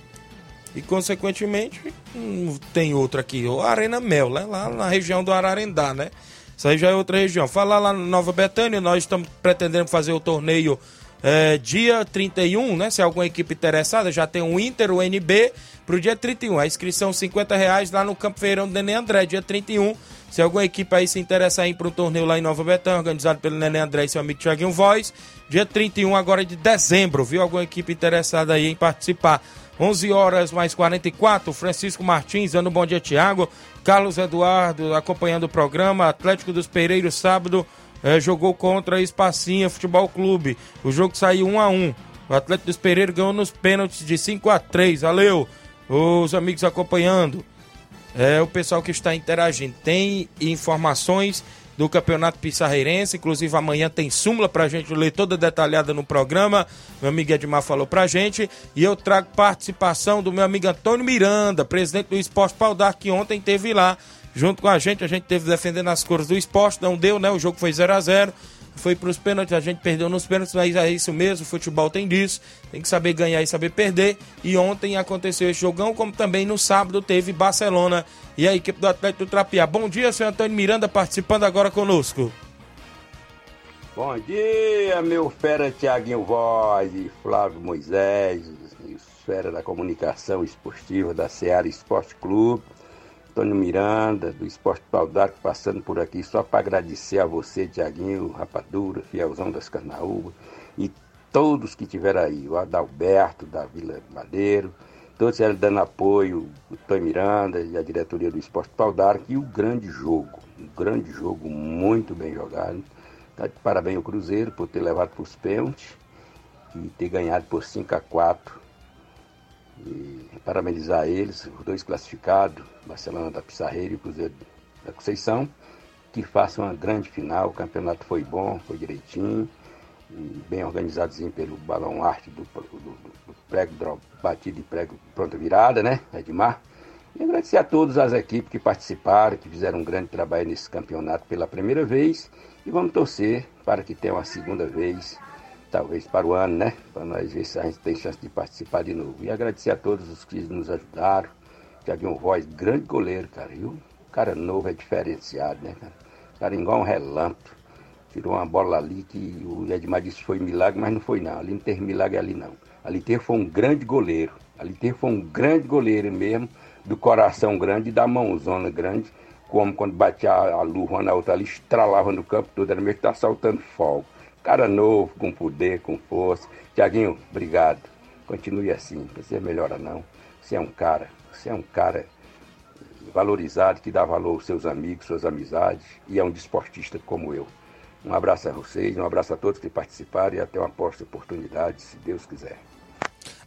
E consequentemente hum, tem outro aqui, o Arena Mel, né? Lá na região do Ararendá, né? Isso aí já é outra região. Falar lá na Nova Betânia, nós estamos pretendendo fazer o torneio é, dia 31, né? Se alguma equipe interessada, já tem o Inter, o NB, pro dia 31. A inscrição 50 reais lá no Campo Feirão do Nenê André, dia 31 se alguma equipe aí se interessar em para um torneio lá em Nova Betânia, organizado pelo Nenê André e seu amigo Thiaguinho Voz, dia 31 agora de dezembro, viu? Alguma equipe interessada aí em participar. 11 horas mais 44, Francisco Martins dando bom dia, Thiago. Carlos Eduardo acompanhando o programa. Atlético dos Pereiros, sábado, eh, jogou contra Espacinha Futebol Clube. O jogo saiu 1 a 1 O Atlético dos Pereiros ganhou nos pênaltis de 5 a 3 Valeu! Os amigos acompanhando é, o pessoal que está interagindo. Tem informações do Campeonato Pissarreirense, inclusive amanhã tem súmula para a gente ler toda detalhada no programa. Meu amigo Edmar falou para a gente. E eu trago participação do meu amigo Antônio Miranda, presidente do Esporte Paudar, que ontem teve lá junto com a gente. A gente teve defendendo as cores do esporte, não deu, né? O jogo foi 0 a 0 foi para os pênaltis, a gente perdeu nos pênaltis, mas é isso mesmo, futebol tem disso, tem que saber ganhar e saber perder. E ontem aconteceu esse jogão, como também no sábado teve Barcelona e a equipe do Atlético do Trapiá. Bom dia, senhor Antônio Miranda, participando agora conosco. Bom dia, meu fera Tiaguinho Voz e Flávio Moisés, esfera da comunicação esportiva da Seara Esporte Clube. Antônio Miranda, do Esporte Paudar, passando por aqui só para agradecer a você, Tiaguinho, Rapadura, Fielzão das Carnaúbas, e todos que tiveram aí, o Adalberto, da Vila Madeiro, todos eles dando apoio, o Antônio Miranda e a diretoria do Esporte Paudar, e o grande jogo, um grande jogo muito bem jogado. Tá de parabéns ao Cruzeiro por ter levado para os pênaltis e ter ganhado por 5 a 4 e parabenizar eles, os dois classificados, Barcelona da Pissarreira e Cruzeiro da Conceição, que façam uma grande final. O campeonato foi bom, foi direitinho, bem organizadozinho pelo Balão Arte do, do, do prego batido e prego pronta virada, né, Edmar? E agradecer a todas as equipes que participaram, que fizeram um grande trabalho nesse campeonato pela primeira vez. E vamos torcer para que tenha uma segunda vez talvez para o ano, né? Para nós ver se a gente tem chance de participar de novo. E agradecer a todos os que nos ajudaram. Tiaguinho Voz, grande goleiro, cara. O cara novo é diferenciado, né, cara? Cara igual um relâmpago. Tirou uma bola ali que o Edmar disse foi milagre, mas não foi não. Ali não teve milagre ali não. Ali teve foi um grande goleiro. Ali teve foi um grande goleiro mesmo, do coração grande e da mãozona grande, como quando batia a luva na outra ali, estralava no campo todo, era mesmo que tá saltando fogo. Cara novo, com poder, com força. Tiaguinho, obrigado. Continue assim, você melhora não. Você é um cara, você é um cara valorizado, que dá valor aos seus amigos, suas amizades, e é um desportista como eu. Um abraço a vocês, um abraço a todos que participaram e até uma próxima oportunidade, se Deus quiser.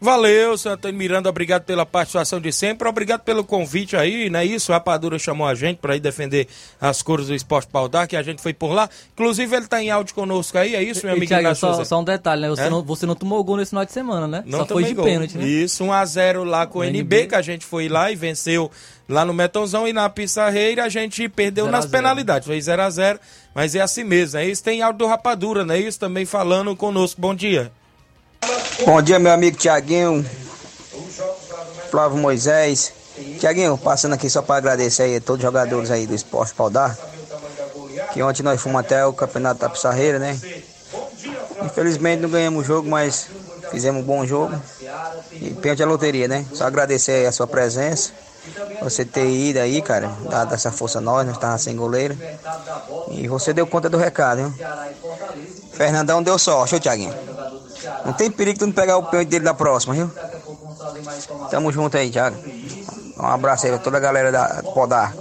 Valeu, seu Antônio Miranda, obrigado pela participação de sempre, obrigado pelo convite aí, não é isso? A Rapadura chamou a gente para ir defender as cores do esporte paudar, que a gente foi por lá. Inclusive, ele está em áudio conosco aí, é isso, meu amigo Thiago, só, só, um detalhe, né? Você, é? não, você não tomou gol nesse final de semana, né? Não só foi de gol. pênalti, né? Isso, 1x0 lá com o NB, NB, que a gente foi lá e venceu lá no Metonzão e na Pissarreira a gente perdeu zero nas penalidades, foi 0x0, mas é assim mesmo, é isso. Tem áudio do Rapadura, não é isso? Também falando conosco, bom dia. Bom dia, meu amigo Tiaguinho, Flávio Moisés. Tiaguinho, passando aqui só para agradecer aí a todos os jogadores aí do Esporte Paudar. Que ontem nós fomos até o Campeonato da Pissarreira, né? Infelizmente não ganhamos o jogo, mas fizemos um bom jogo. E pênalti a loteria, né? Só agradecer aí a sua presença. Você ter ido aí, cara, dado essa força a nós, nós estávamos sem goleiro. E você deu conta do recado, hein? Fernandão deu sorte, ô Tiaguinho. Não tem perigo tu não pegar o pênalti dele da próxima, viu? Tamo junto aí, Thiago. Um abraço aí pra toda a galera da Podar.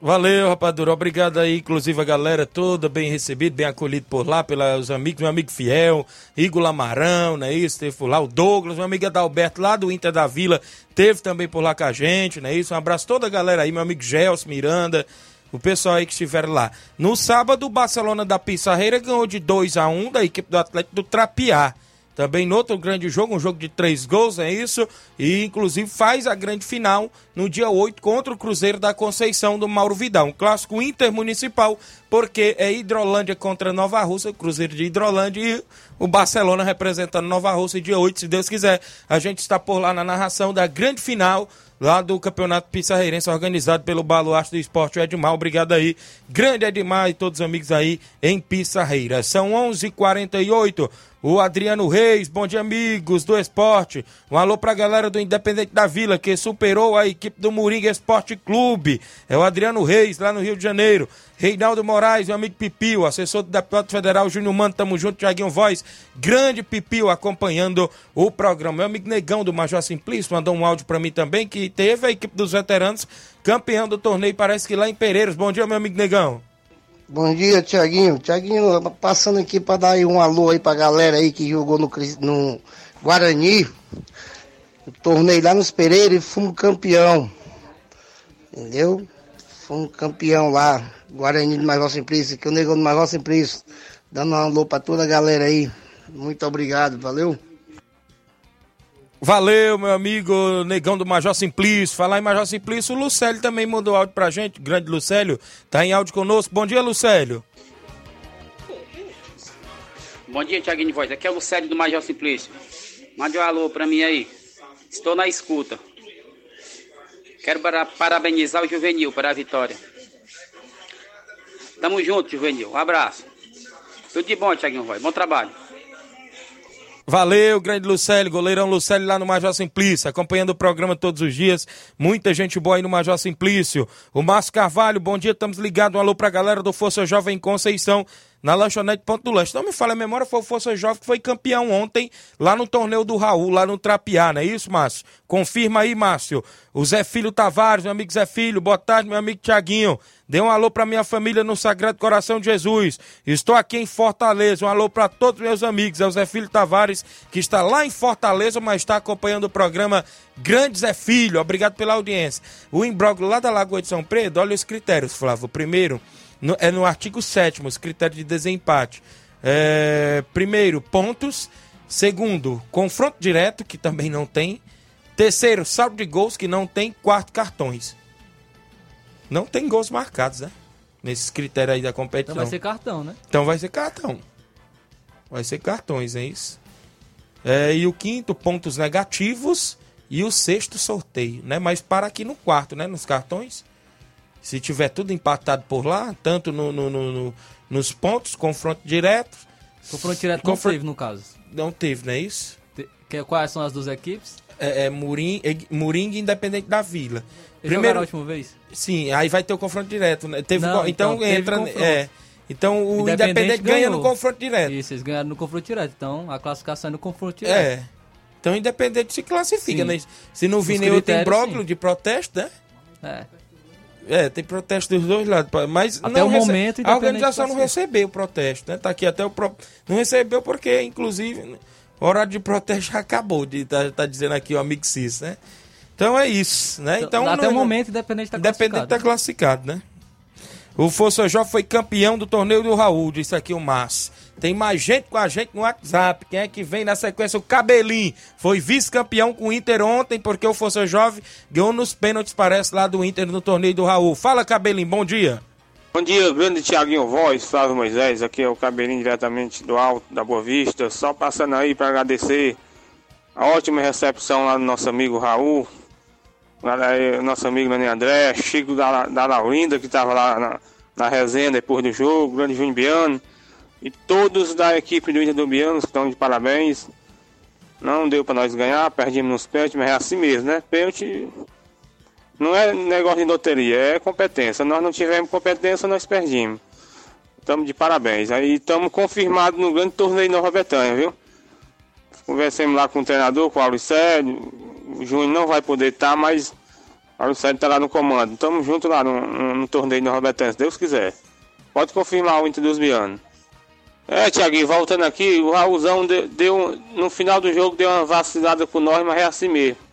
Valeu, rapadura. Obrigado aí, inclusive a galera toda bem recebida, bem acolhido por lá, pelos amigos, meu amigo Fiel, Igor Lamarão, não é isso? Teve por lá o Douglas, meu amigo Adalberto, lá do Inter da Vila, teve também por lá com a gente, não é isso? Um abraço a toda a galera aí, meu amigo Gelson Miranda, o pessoal aí que estiveram lá. No sábado, o Barcelona da Pissarreira ganhou de 2 a 1 da equipe do Atlético do Trapiá. Também no outro grande jogo, um jogo de três gols, é isso? E inclusive faz a grande final no dia 8 contra o Cruzeiro da Conceição do Mauro Vidal. Um clássico intermunicipal, porque é Hidrolândia contra Nova Rússia, Cruzeiro de Hidrolândia e o Barcelona representando Nova Rússia dia 8, se Deus quiser. A gente está por lá na narração da grande final lá do Campeonato Pissarreirense, organizado pelo Baluarte do Esporte, o Edmar. Obrigado aí, grande Edmar e todos os amigos aí em Pissarreira. São 11:48 h 48 o Adriano Reis, bom dia amigos do esporte. Um alô pra galera do Independente da Vila, que superou a equipe do Moringa Esporte Clube. É o Adriano Reis, lá no Rio de Janeiro. Reinaldo Moraes, meu amigo Pipio, assessor do deputado federal Júnior Mano, tamo junto, Tiaguinho Voz. Grande Pipio acompanhando o programa. Meu amigo Negão do Major Simplício mandou um áudio para mim também, que teve a equipe dos veteranos campeão do torneio, parece que lá em Pereiros. Bom dia, meu amigo Negão. Bom dia, Tiaguinho. Tiaguinho, passando aqui para dar um alô aí pra galera aí que jogou no, no Guarani. Tornei lá nos Pereira e fomos campeão. Entendeu? Fomos campeão lá. Guarani do Major Simplício, que o negão do Major Simplício. Dando um alô pra toda a galera aí. Muito obrigado, valeu? Valeu, meu amigo Negão do Major Simplício. Falar em Major Simplício, o Lucélio também mandou áudio pra gente. Grande Lucélio, tá em áudio conosco. Bom dia, Lucélio. Bom dia, Tiaguinho Voz. Aqui é o Lucélio do Major Simplício. Mande um alô pra mim aí. Estou na escuta. Quero para, parabenizar o Juvenil para a vitória. Tamo junto, Juvenil. Um abraço. Tudo de bom, Tiaguinho Voz. Bom trabalho. Valeu, grande Lucélio, goleirão Lucélio lá no Major Simplício, acompanhando o programa todos os dias. Muita gente boa aí no Major Simplício. O Márcio Carvalho, bom dia, estamos ligados. Um alô pra galera do Força Jovem Conceição, na lanchonete Ponto do Lanche. Não me fala a memória, foi o Força Jovem que foi campeão ontem lá no torneio do Raul, lá no Trapiá, não é isso, Márcio? Confirma aí, Márcio. O Zé Filho Tavares, meu amigo Zé Filho, boa tarde, meu amigo Tiaguinho. Dê um alô pra minha família no Sagrado Coração de Jesus. Estou aqui em Fortaleza. Um alô para todos meus amigos. É o Zé Filho Tavares, que está lá em Fortaleza, mas está acompanhando o programa Grande Zé Filho. Obrigado pela audiência. O imbróglio lá da Lagoa de São Pedro, olha os critérios, Flávio. Primeiro no, é no artigo 7 os critérios de desempate. É, primeiro, pontos. Segundo, confronto direto, que também não tem. Terceiro, saldo de gols, que não tem. Quarto, cartões. Não tem gols marcados, né? Nesses critérios aí da competição. Então vai ser cartão, né? Então vai ser cartão. Vai ser cartões, é isso. É, e o quinto, pontos negativos. E o sexto, sorteio, né? Mas para aqui no quarto, né? Nos cartões. Se tiver tudo empatado por lá, tanto no, no, no, no nos pontos, confronto direto. Confronto direto não teve, no caso. Não teve, não é isso? Te, que, quais são as duas equipes? É, é Murim, é, Independente da Vila. Eles Primeiro, a última vez? Sim, aí vai ter o confronto direto. Né? Teve, não, então, então entra. É, então o Independente, Independente ganha no confronto direto. Isso, eles ganharam no confronto direto. Então a classificação é no confronto direto. É. Então o Independente se classifica, né? Se não vir nenhum outro imbróglio de protesto, né? É. É, tem protesto dos dois lados. Mas até o momento, a organização não recebeu o protesto, né? Tá aqui até o pro... não recebeu porque, inclusive, horário de protesto já acabou, de tá, tá dizendo aqui o amigo Cis, né? Então é isso, né? Então, então até não, o momento, independente tá independente tá classificado, né? O Força Jovem foi campeão do torneio do Raul, disse aqui o Márcio. Tem mais gente com a gente no WhatsApp. Quem é que vem na sequência? O Cabelinho. Foi vice-campeão com o Inter ontem, porque o Força Jovem ganhou nos pênaltis, parece, lá do Inter no torneio do Raul. Fala, Cabelinho, bom dia. Bom dia, grande Tiaguinho Voz, Flávio Moisés. Aqui é o Cabelinho diretamente do Alto da Boa Vista. Só passando aí para agradecer a ótima recepção lá do nosso amigo Raul. Galera, nosso amigo Nenê André, Chico da, da Laurinda, que estava lá na, na resenha depois do jogo, grande Júnior Biano. E todos da equipe do Inter do Biano estão de parabéns. Não deu para nós ganhar, perdemos nos pênaltis, mas é assim mesmo, né? Pênalti não é negócio de loteria, é competência. Nós não tivemos competência, nós perdemos. Estamos de parabéns. Aí estamos confirmados no grande torneio Nova Betânia, viu? Conversemos lá com o treinador, com o Auricélio. O Júnior não vai poder estar, mas o Auricélio está lá no comando. Estamos juntos lá no, no, no torneio Nova Betânia, se Deus quiser. Pode confirmar o Inter dos Bianos. É, Tiaguinho, voltando aqui, o Raulzão deu, deu, no final do jogo deu uma vacilada com nós, mas é assim mesmo.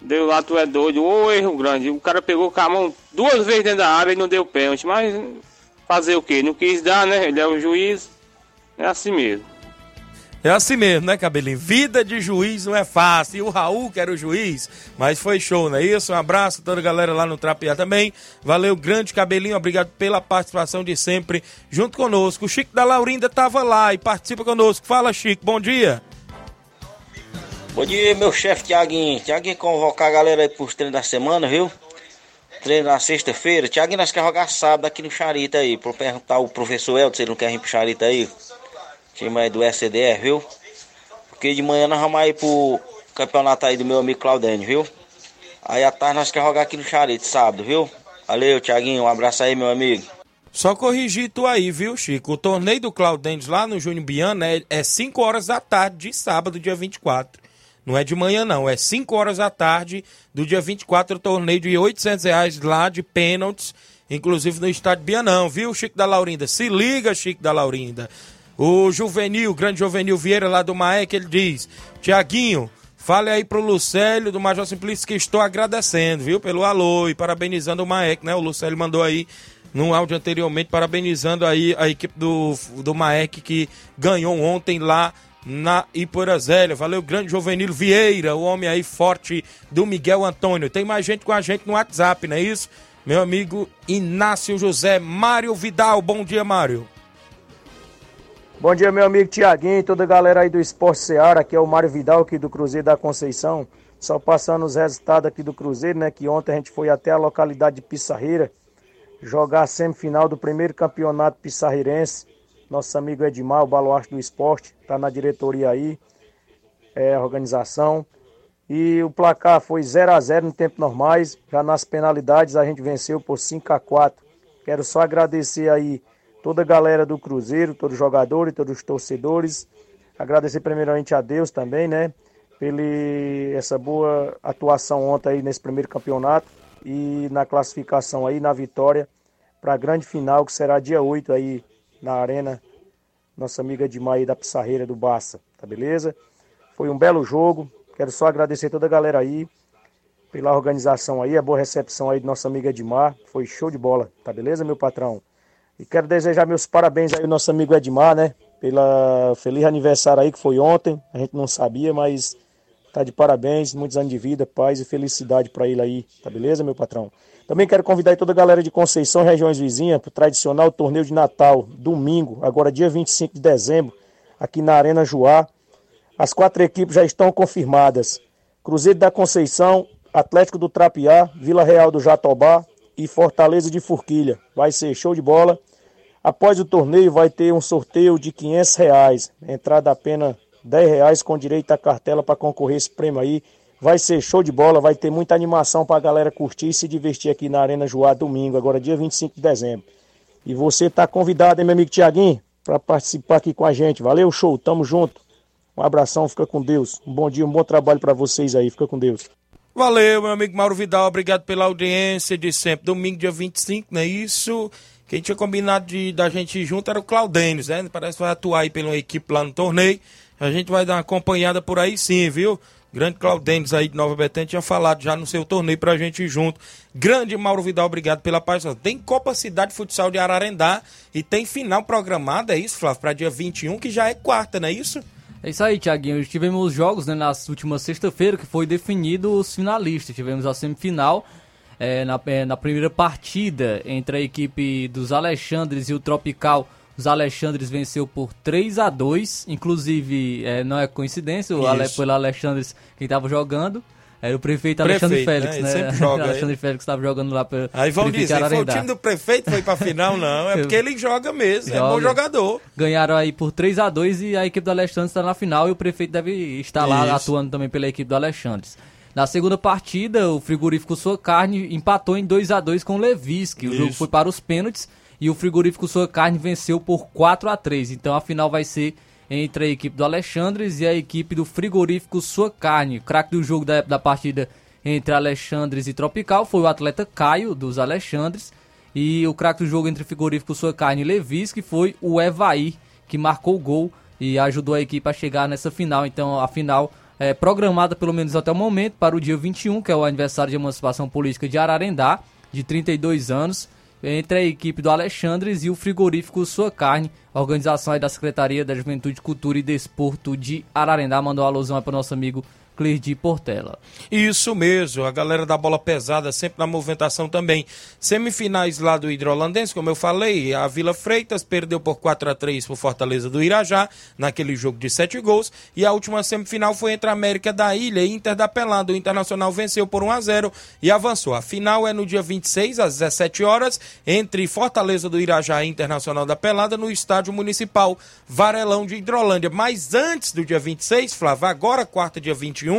Deu lá, tu é doido, ô erro grande. O cara pegou com a mão duas vezes dentro da área e não deu pênalti, mas fazer o que? Não quis dar, né? Ele é o juiz, é assim mesmo. É assim mesmo, né, Cabelinho? Vida de juiz não é fácil. E o Raul, que era o juiz, mas foi show, não é isso? Um abraço a toda a galera lá no Trapear também. Valeu, grande Cabelinho. Obrigado pela participação de sempre junto conosco. O Chico da Laurinda estava lá e participa conosco. Fala, Chico, bom dia. Bom dia, meu chefe Tiaguinho. Tiaguinho convocar a galera aí pros treinos da semana, viu? Treino na sexta-feira. Tiaguinho, nós queremos jogar sábado aqui no Charita aí. Pra perguntar o professor Elton se ele não quer ir pro Charita aí time aí do SDR, viu? Porque de manhã nós vamos aí pro campeonato aí do meu amigo Claudênio, viu? Aí à tarde nós queremos jogar aqui no Charito, sábado, viu? Valeu, Tiaguinho, um abraço aí, meu amigo. Só corrigir tu aí, viu, Chico? O torneio do Claudênio lá no Júnior Biana é 5 horas da tarde de sábado, dia 24. Não é de manhã, não. É 5 horas da tarde do dia 24, o torneio de 800 reais lá de pênaltis, inclusive no estádio Bianão, viu, Chico da Laurinda? Se liga, Chico da Laurinda. O Juvenil, grande Juvenil Vieira lá do Maek, ele diz: Tiaguinho, fale aí pro Lucélio do Major Simplício que estou agradecendo, viu, pelo alô e parabenizando o Maek, né? O Lucélio mandou aí num áudio anteriormente, parabenizando aí a equipe do, do Maek que ganhou ontem lá na Iporazélia. Valeu, grande Juvenil Vieira, o homem aí forte do Miguel Antônio. Tem mais gente com a gente no WhatsApp, não é isso? Meu amigo Inácio José Mário Vidal. Bom dia, Mário. Bom dia, meu amigo Tiaguinho e toda a galera aí do Esporte Seara. Aqui é o Mário Vidal, aqui do Cruzeiro da Conceição. Só passando os resultados aqui do Cruzeiro, né? Que ontem a gente foi até a localidade de Pissarreira jogar a semifinal do primeiro campeonato pissarreirense. Nosso amigo Edmar, o baluarte do esporte, tá na diretoria aí, é a organização. E o placar foi 0 a 0 no tempo normais. Já nas penalidades a gente venceu por 5 a 4 Quero só agradecer aí toda a galera do Cruzeiro, todos os jogadores, todos os torcedores. Agradecer primeiramente a Deus também, né? Pela essa boa atuação ontem aí nesse primeiro campeonato e na classificação aí, na vitória para a grande final que será dia 8 aí na Arena, nossa amiga de Maia da Pissarreira do Baça, tá beleza? Foi um belo jogo, quero só agradecer toda a galera aí pela organização aí, a boa recepção aí de nossa amiga Edmar, foi show de bola, tá beleza, meu patrão? E quero desejar meus parabéns aí ao nosso amigo Edmar, né? Pela feliz aniversário aí que foi ontem. A gente não sabia, mas tá de parabéns, muitos anos de vida, paz e felicidade para ele aí, tá beleza, meu patrão? Também quero convidar toda a galera de Conceição, regiões vizinhas, para o tradicional torneio de Natal, domingo, agora dia 25 de dezembro, aqui na Arena Joá. As quatro equipes já estão confirmadas: Cruzeiro da Conceição, Atlético do Trapiá, Vila Real do Jatobá e Fortaleza de Forquilha. Vai ser show de bola. Após o torneio vai ter um sorteio de 500 reais, entrada apenas 10 reais com direito à cartela para concorrer esse prêmio aí. Vai ser show de bola, vai ter muita animação para a galera curtir e se divertir aqui na Arena Joá domingo, agora dia 25 de dezembro. E você está convidado, hein, meu amigo Tiaguinho, para participar aqui com a gente. Valeu, show, tamo junto. Um abração, fica com Deus. Um bom dia, um bom trabalho para vocês aí, fica com Deus. Valeu, meu amigo Mauro Vidal, obrigado pela audiência de sempre. Domingo, dia 25, não é isso? Quem tinha combinado de, da gente ir junto era o Claudênis, né? Parece que vai atuar aí pela equipe lá no torneio. A gente vai dar uma acompanhada por aí sim, viu? Grande Claudênis aí de Nova Betânia tinha falado já no seu torneio pra gente ir junto. Grande Mauro Vidal, obrigado pela participação. Tem Copa Cidade Futsal de Ararendá e tem final programada, é isso, Flávio? Pra dia 21, que já é quarta, não é isso? É isso aí, Tiaguinho. Tivemos jogos né, na última sexta-feira que foi definido os finalistas. Tivemos a semifinal é, na, é, na primeira partida entre a equipe dos Alexandres e o Tropical. Os Alexandres venceu por 3 a 2 inclusive é, não é coincidência, o Ale, pelo Alexandres quem estava jogando. Era o prefeito Alexandre Prefeito, Félix, né? né? Joga, Alexandre? Félix estava jogando lá pelo Aí vão dizer, foi o time do prefeito foi pra final, não. É porque ele joga mesmo, é bom Joga. jogador. Ganharam aí por 3 a 2 e a equipe do Alexandre está na final e o prefeito deve estar lá Isso. atuando também pela equipe do Alexandre. Na segunda partida, o frigorífico Sua Carne empatou em 2 a 2 com o Levisque. O jogo foi para os pênaltis e o frigorífico Sua Carne venceu por 4 a 3. Então a final vai ser entre a equipe do Alexandres e a equipe do frigorífico Sua Carne. Craque do jogo da, da partida entre Alexandres e Tropical foi o atleta Caio dos Alexandres. E o craque do jogo entre frigorífico Sua Carne e Levis, que foi o Evaí, que marcou o gol e ajudou a equipe a chegar nessa final. Então a final é programada, pelo menos até o momento, para o dia 21, que é o aniversário de emancipação política de Ararendá, de 32 anos, entre a equipe do Alexandres e o frigorífico Sua Carne, organização da Secretaria da Juventude, Cultura e Desporto de Ararendá. Mandou alusão aí para o nosso amigo Clerdi Portela. Isso mesmo, a galera da bola pesada sempre na movimentação também. Semifinais lá do Hidrolandense, como eu falei, a Vila Freitas perdeu por 4 a 3 por Fortaleza do Irajá, naquele jogo de 7 gols, e a última semifinal foi entre a América da Ilha e Inter da Pelada. O Internacional venceu por 1 a 0 e avançou. A final é no dia 26 às 17 horas entre Fortaleza do Irajá e Internacional da Pelada no estádio municipal Varelão de Hidrolândia. Mas antes do dia 26, Flávio, agora quarta dia 21,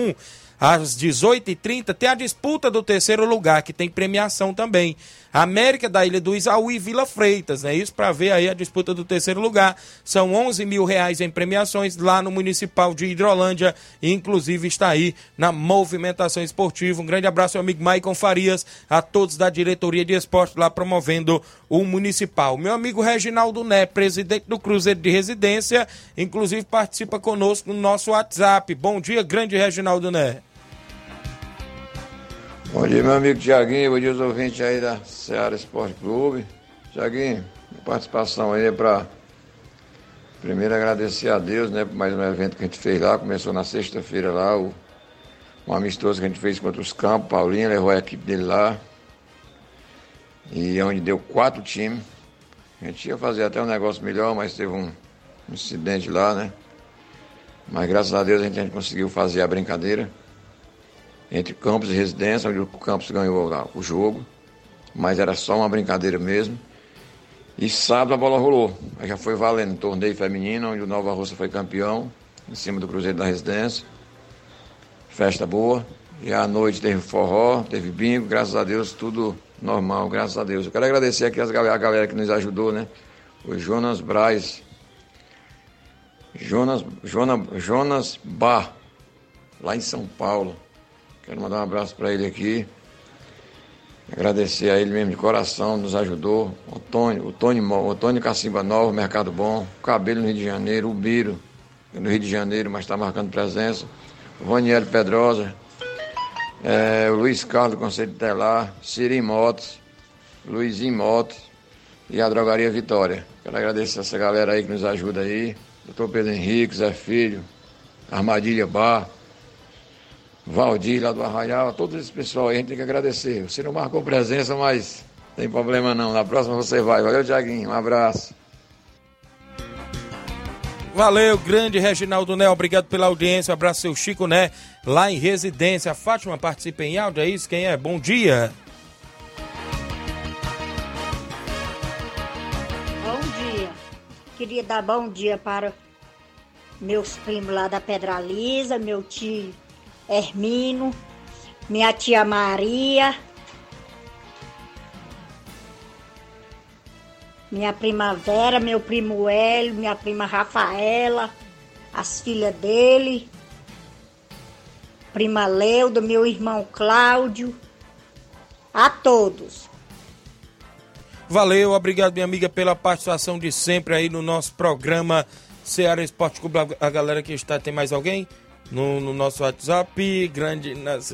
às 18h30, tem a disputa do terceiro lugar, que tem premiação também. América da Ilha do Isaú e Vila Freitas, né? Isso para ver aí a disputa do terceiro lugar. São 11 mil reais em premiações lá no Municipal de Hidrolândia. Inclusive está aí na movimentação esportiva. Um grande abraço ao amigo Maicon Farias, a todos da diretoria de esporte lá promovendo o Municipal. Meu amigo Reginaldo Né, presidente do Cruzeiro de Residência, inclusive participa conosco no nosso WhatsApp. Bom dia, grande Reginaldo Né. Bom dia, meu amigo Tiaguinho, bom dia aos ouvintes aí da Seara Esporte Clube. Tiaguinho, participação aí é para primeiro agradecer a Deus, né, por mais um evento que a gente fez lá, começou na sexta-feira lá, o, um amistoso que a gente fez contra os campos, Paulinho levou a equipe dele lá, e é onde deu quatro times. A gente ia fazer até um negócio melhor, mas teve um incidente lá, né? Mas graças a Deus a gente, a gente conseguiu fazer a brincadeira entre Campos e Residência, onde o Campos ganhou o jogo, mas era só uma brincadeira mesmo. E sábado a bola rolou, aí já foi valendo, torneio feminino, onde o Nova Russa foi campeão, em cima do Cruzeiro da Residência. Festa boa. E à noite teve forró, teve bingo, graças a Deus, tudo normal, graças a Deus. Eu quero agradecer aqui as a galera que nos ajudou, né? O Jonas Braz, Jonas, Jonas, Jonas Bar, lá em São Paulo. Quero mandar um abraço para ele aqui. Agradecer a ele mesmo de coração, nos ajudou. O Tônio, o Mo- o Tônio Cacimba Nova, Mercado Bom. Cabelo no Rio de Janeiro, o Biro no Rio de Janeiro, mas está marcando presença. O Roniel Pedrosa, é, o Luiz Carlos do Conselho Telar, Siri Motos, Luizinho Motos e a Drogaria Vitória. Quero agradecer essa galera aí que nos ajuda aí. Doutor Pedro Henrique, Zé Filho, Armadilha Bar, Valdir lá do Arraial, todo esse pessoal aí, a gente tem que agradecer. Você não marcou presença, mas não tem problema não. Na próxima você vai. Valeu, Tiaguinho. Um abraço. Valeu, grande Reginaldo Né, obrigado pela audiência, abraço seu Chico Né, lá em residência. A Fátima participa em áudio, é isso? Quem é? Bom dia. Bom dia. Queria dar bom dia para meus primos lá da Pedra Lisa, meu tio Hermino, minha tia Maria, minha prima Vera, meu primo Hélio, minha prima Rafaela, as filhas dele, prima Leuda, meu irmão Cláudio, a todos. Valeu, obrigado, minha amiga, pela participação de sempre aí no nosso programa Ceará Esporte Clube. A galera que está, tem mais alguém? No, no nosso WhatsApp, grande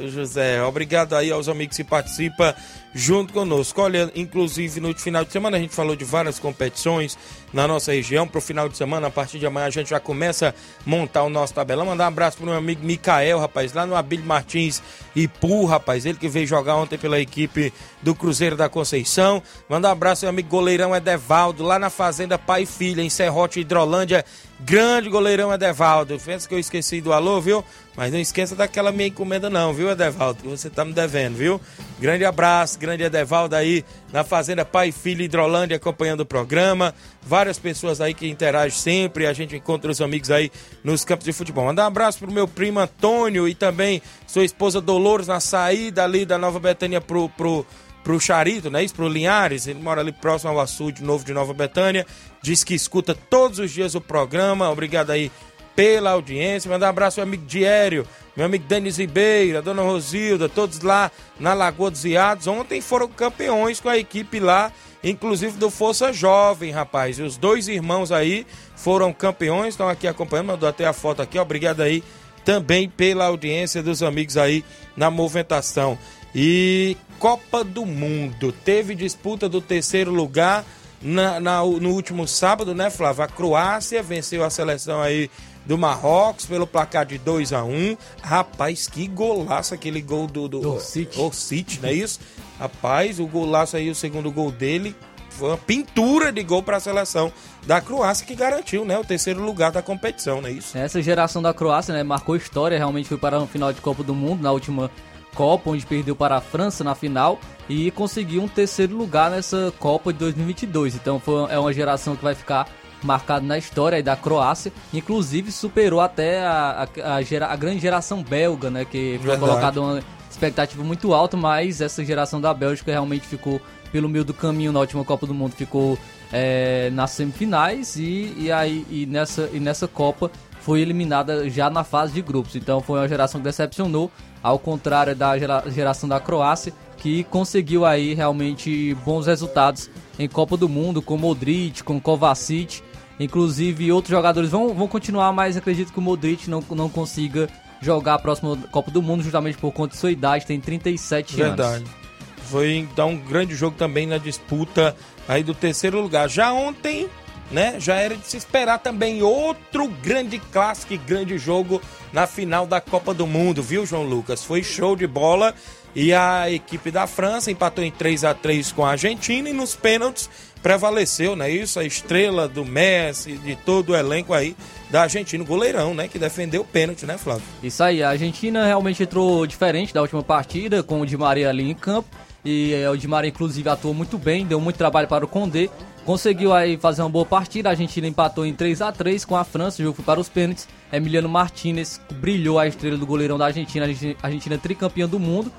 José. Obrigado aí aos amigos que participam junto conosco. Olha, inclusive no final de semana a gente falou de várias competições. Na nossa região para o final de semana. A partir de amanhã a gente já começa a montar o nosso tabelão. Mandar um abraço pro meu amigo Micael, rapaz, lá no Abílio Martins Ipu, rapaz. Ele que veio jogar ontem pela equipe do Cruzeiro da Conceição. Mandar um abraço meu amigo goleirão Edevaldo, lá na Fazenda Pai e Filha, em Serrote, Hidrolândia. Grande goleirão Edevaldo. Pensa que eu esqueci do alô, viu? Mas não esqueça daquela minha encomenda não, viu, Edevaldo? Que você tá me devendo, viu? Grande abraço, grande Edevaldo aí na Fazenda Pai e Filho Hidrolândia acompanhando o programa. Várias pessoas aí que interagem sempre, a gente encontra os amigos aí nos campos de futebol. Mandar um abraço pro meu primo Antônio e também sua esposa Dolores na saída ali da Nova Betânia pro, pro, pro Charito, né? Isso, pro Linhares. Ele mora ali próximo ao açude novo de Nova Betânia. Diz que escuta todos os dias o programa. Obrigado aí pela audiência. Mandar um abraço ao meu amigo Diério, meu amigo Denis Ribeiro, a dona Rosilda, todos lá na Lagoa dos Iados. Ontem foram campeões com a equipe lá, inclusive do Força Jovem, rapaz. E os dois irmãos aí foram campeões, estão aqui acompanhando, mandou até a foto aqui. Obrigado aí também pela audiência dos amigos aí na movimentação. E Copa do Mundo, teve disputa do terceiro lugar na, na, no último sábado, né, Flávio? A Croácia venceu a seleção aí do Marrocos pelo placar de 2 a 1 um. Rapaz, que golaço aquele gol do, do, do City. O City, não é isso? Rapaz, o golaço aí, o segundo gol dele, foi uma pintura de gol para a seleção da Croácia que garantiu, né, o terceiro lugar da competição, não é isso? Essa geração da Croácia, né, marcou história, realmente foi para um final de Copa do Mundo na última Copa, onde perdeu para a França na final e conseguiu um terceiro lugar nessa Copa de 2022. Então foi, é uma geração que vai ficar marcada na história da Croácia, inclusive superou até a, a, a, gera, a grande geração belga, né, que foi colocada uma expectativa muito alta, mas essa geração da Bélgica realmente ficou pelo meio do caminho na última Copa do Mundo, ficou é, nas semifinais e, e, aí, e, nessa, e nessa Copa foi eliminada já na fase de grupos. Então foi uma geração que decepcionou, ao contrário da gera, geração da Croácia, que conseguiu aí realmente bons resultados em Copa do Mundo, com Modric, com Kovacic. Inclusive outros jogadores vão, vão continuar, mas acredito que o Modric não, não consiga jogar a próxima Copa do Mundo, justamente por conta de sua idade, tem 37 Verdade. anos. Verdade. Foi então um grande jogo também na disputa aí do terceiro lugar. Já ontem, né, já era de se esperar também outro grande clássico e grande jogo na final da Copa do Mundo, viu, João Lucas? Foi show de bola e a equipe da França empatou em 3 a 3 com a Argentina e nos pênaltis prevaleceu, né? Isso, a estrela do Messi, de todo o elenco aí da Argentina, o goleirão, né? Que defendeu o pênalti, né, Flávio? Isso aí, a Argentina realmente entrou diferente da última partida, com o Di Maria ali em campo. E é, o Di Maria, inclusive, atuou muito bem, deu muito trabalho para o Condé. Conseguiu aí fazer uma boa partida. A Argentina empatou em 3 a 3 com a França. O jogo foi para os pênaltis. Emiliano Martinez brilhou a estrela do goleirão da Argentina. A Argentina tricampeã do mundo.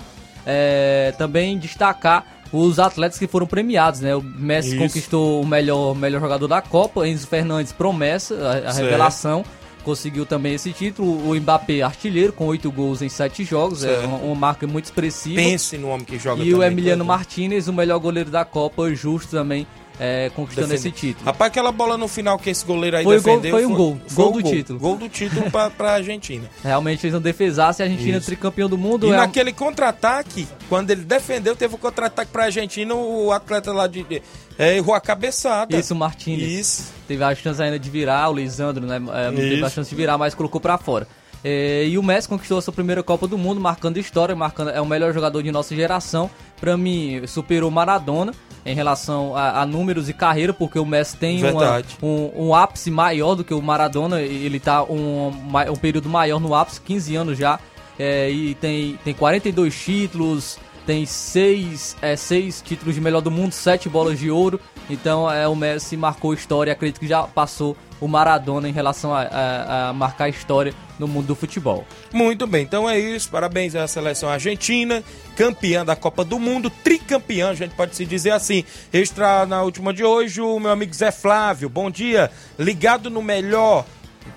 É, também destacar os atletas que foram premiados, né? O Messi Isso. conquistou o melhor, melhor jogador da Copa. Enzo Fernandes, promessa, a, a revelação. Conseguiu também esse título. O Mbappé, artilheiro, com oito gols em sete jogos. É Certo. uma, uma marca muito expressiva. Pense no homem que joga E o Emiliano tanto. Martinez, o melhor goleiro da Copa, justo também, é, conquistando Defende- esse título. Rapaz, aquela bola no final que esse goleiro aí Foi o gol- defendeu. foi um gol, foi gol do título. Gol do título pra, pra Argentina. Realmente fez um defesaço e a Argentina Isso. tricampeão do mundo. E é um- naquele contra-ataque, quando ele defendeu, teve um contra-ataque pra Argentina, o atleta lá de. de- é, errou a cabeçada. Isso, o Martinez. Isso. Teve a chance ainda de virar, o Lisandro, né? é, não teve Isso. a chance de virar, mas colocou pra fora. É, e o Messi conquistou a sua primeira Copa do Mundo, marcando história, marcando é o melhor jogador de nossa geração. Pra mim, superou Maradona em relação a, a números e carreira, porque o Messi tem uma- um, um ápice maior do que o Maradona. Ele tá um, um período maior no ápice, 15 anos já. é, e tem, tem 42 títulos, tem seis, é, seis títulos de melhor do mundo, sete bolas de ouro. Então é, o Messi marcou história, acredito que já passou o Maradona em relação a, a- a marcar história no mundo do futebol. Muito bem, então é isso. Parabéns à seleção argentina, campeã da Copa do Mundo, tricampeã, a gente pode se dizer assim. Extra na última de hoje, o meu amigo Zé Flávio. Bom dia, ligado no melhor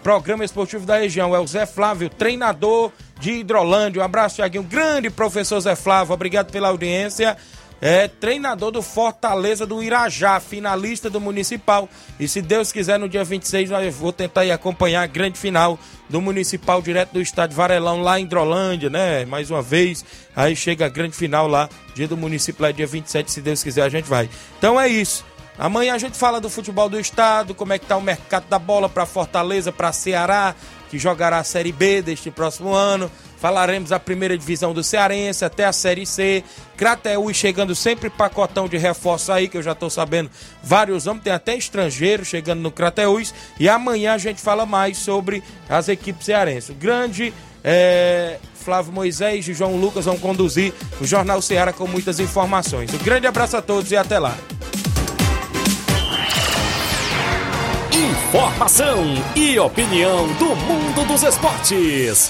programa esportivo da região. É o Zé Flávio, treinador de Hidrolândia. Um abraço, Tiaguinho. Grande professor Zé Flávio, obrigado pela audiência. É treinador do Fortaleza do Irajá, finalista do Municipal. E se Deus quiser, no dia 26, eu vou tentar ir acompanhar a grande final do Municipal, direto do estádio Varelão, lá em Hidrolândia, né? Mais uma vez. Aí chega a grande final lá, dia do Municipal, é dia 27, se Deus quiser, a gente vai. Então é isso. Amanhã a gente fala do futebol do estado, como é que tá o mercado da bola para Fortaleza, para Ceará, que jogará a Série B deste próximo ano. Falaremos a primeira divisão do Cearense até a Série C. Crateús chegando sempre pacotão de reforço aí, que eu já tô sabendo vários homens, tem até estrangeiros chegando no Crateús. E amanhã a gente fala mais sobre as equipes cearenses. Grande é, Flávio Moisés e João Lucas vão conduzir o Jornal Ceará com muitas informações. Um grande abraço a todos e até lá. Informação e opinião do mundo dos esportes.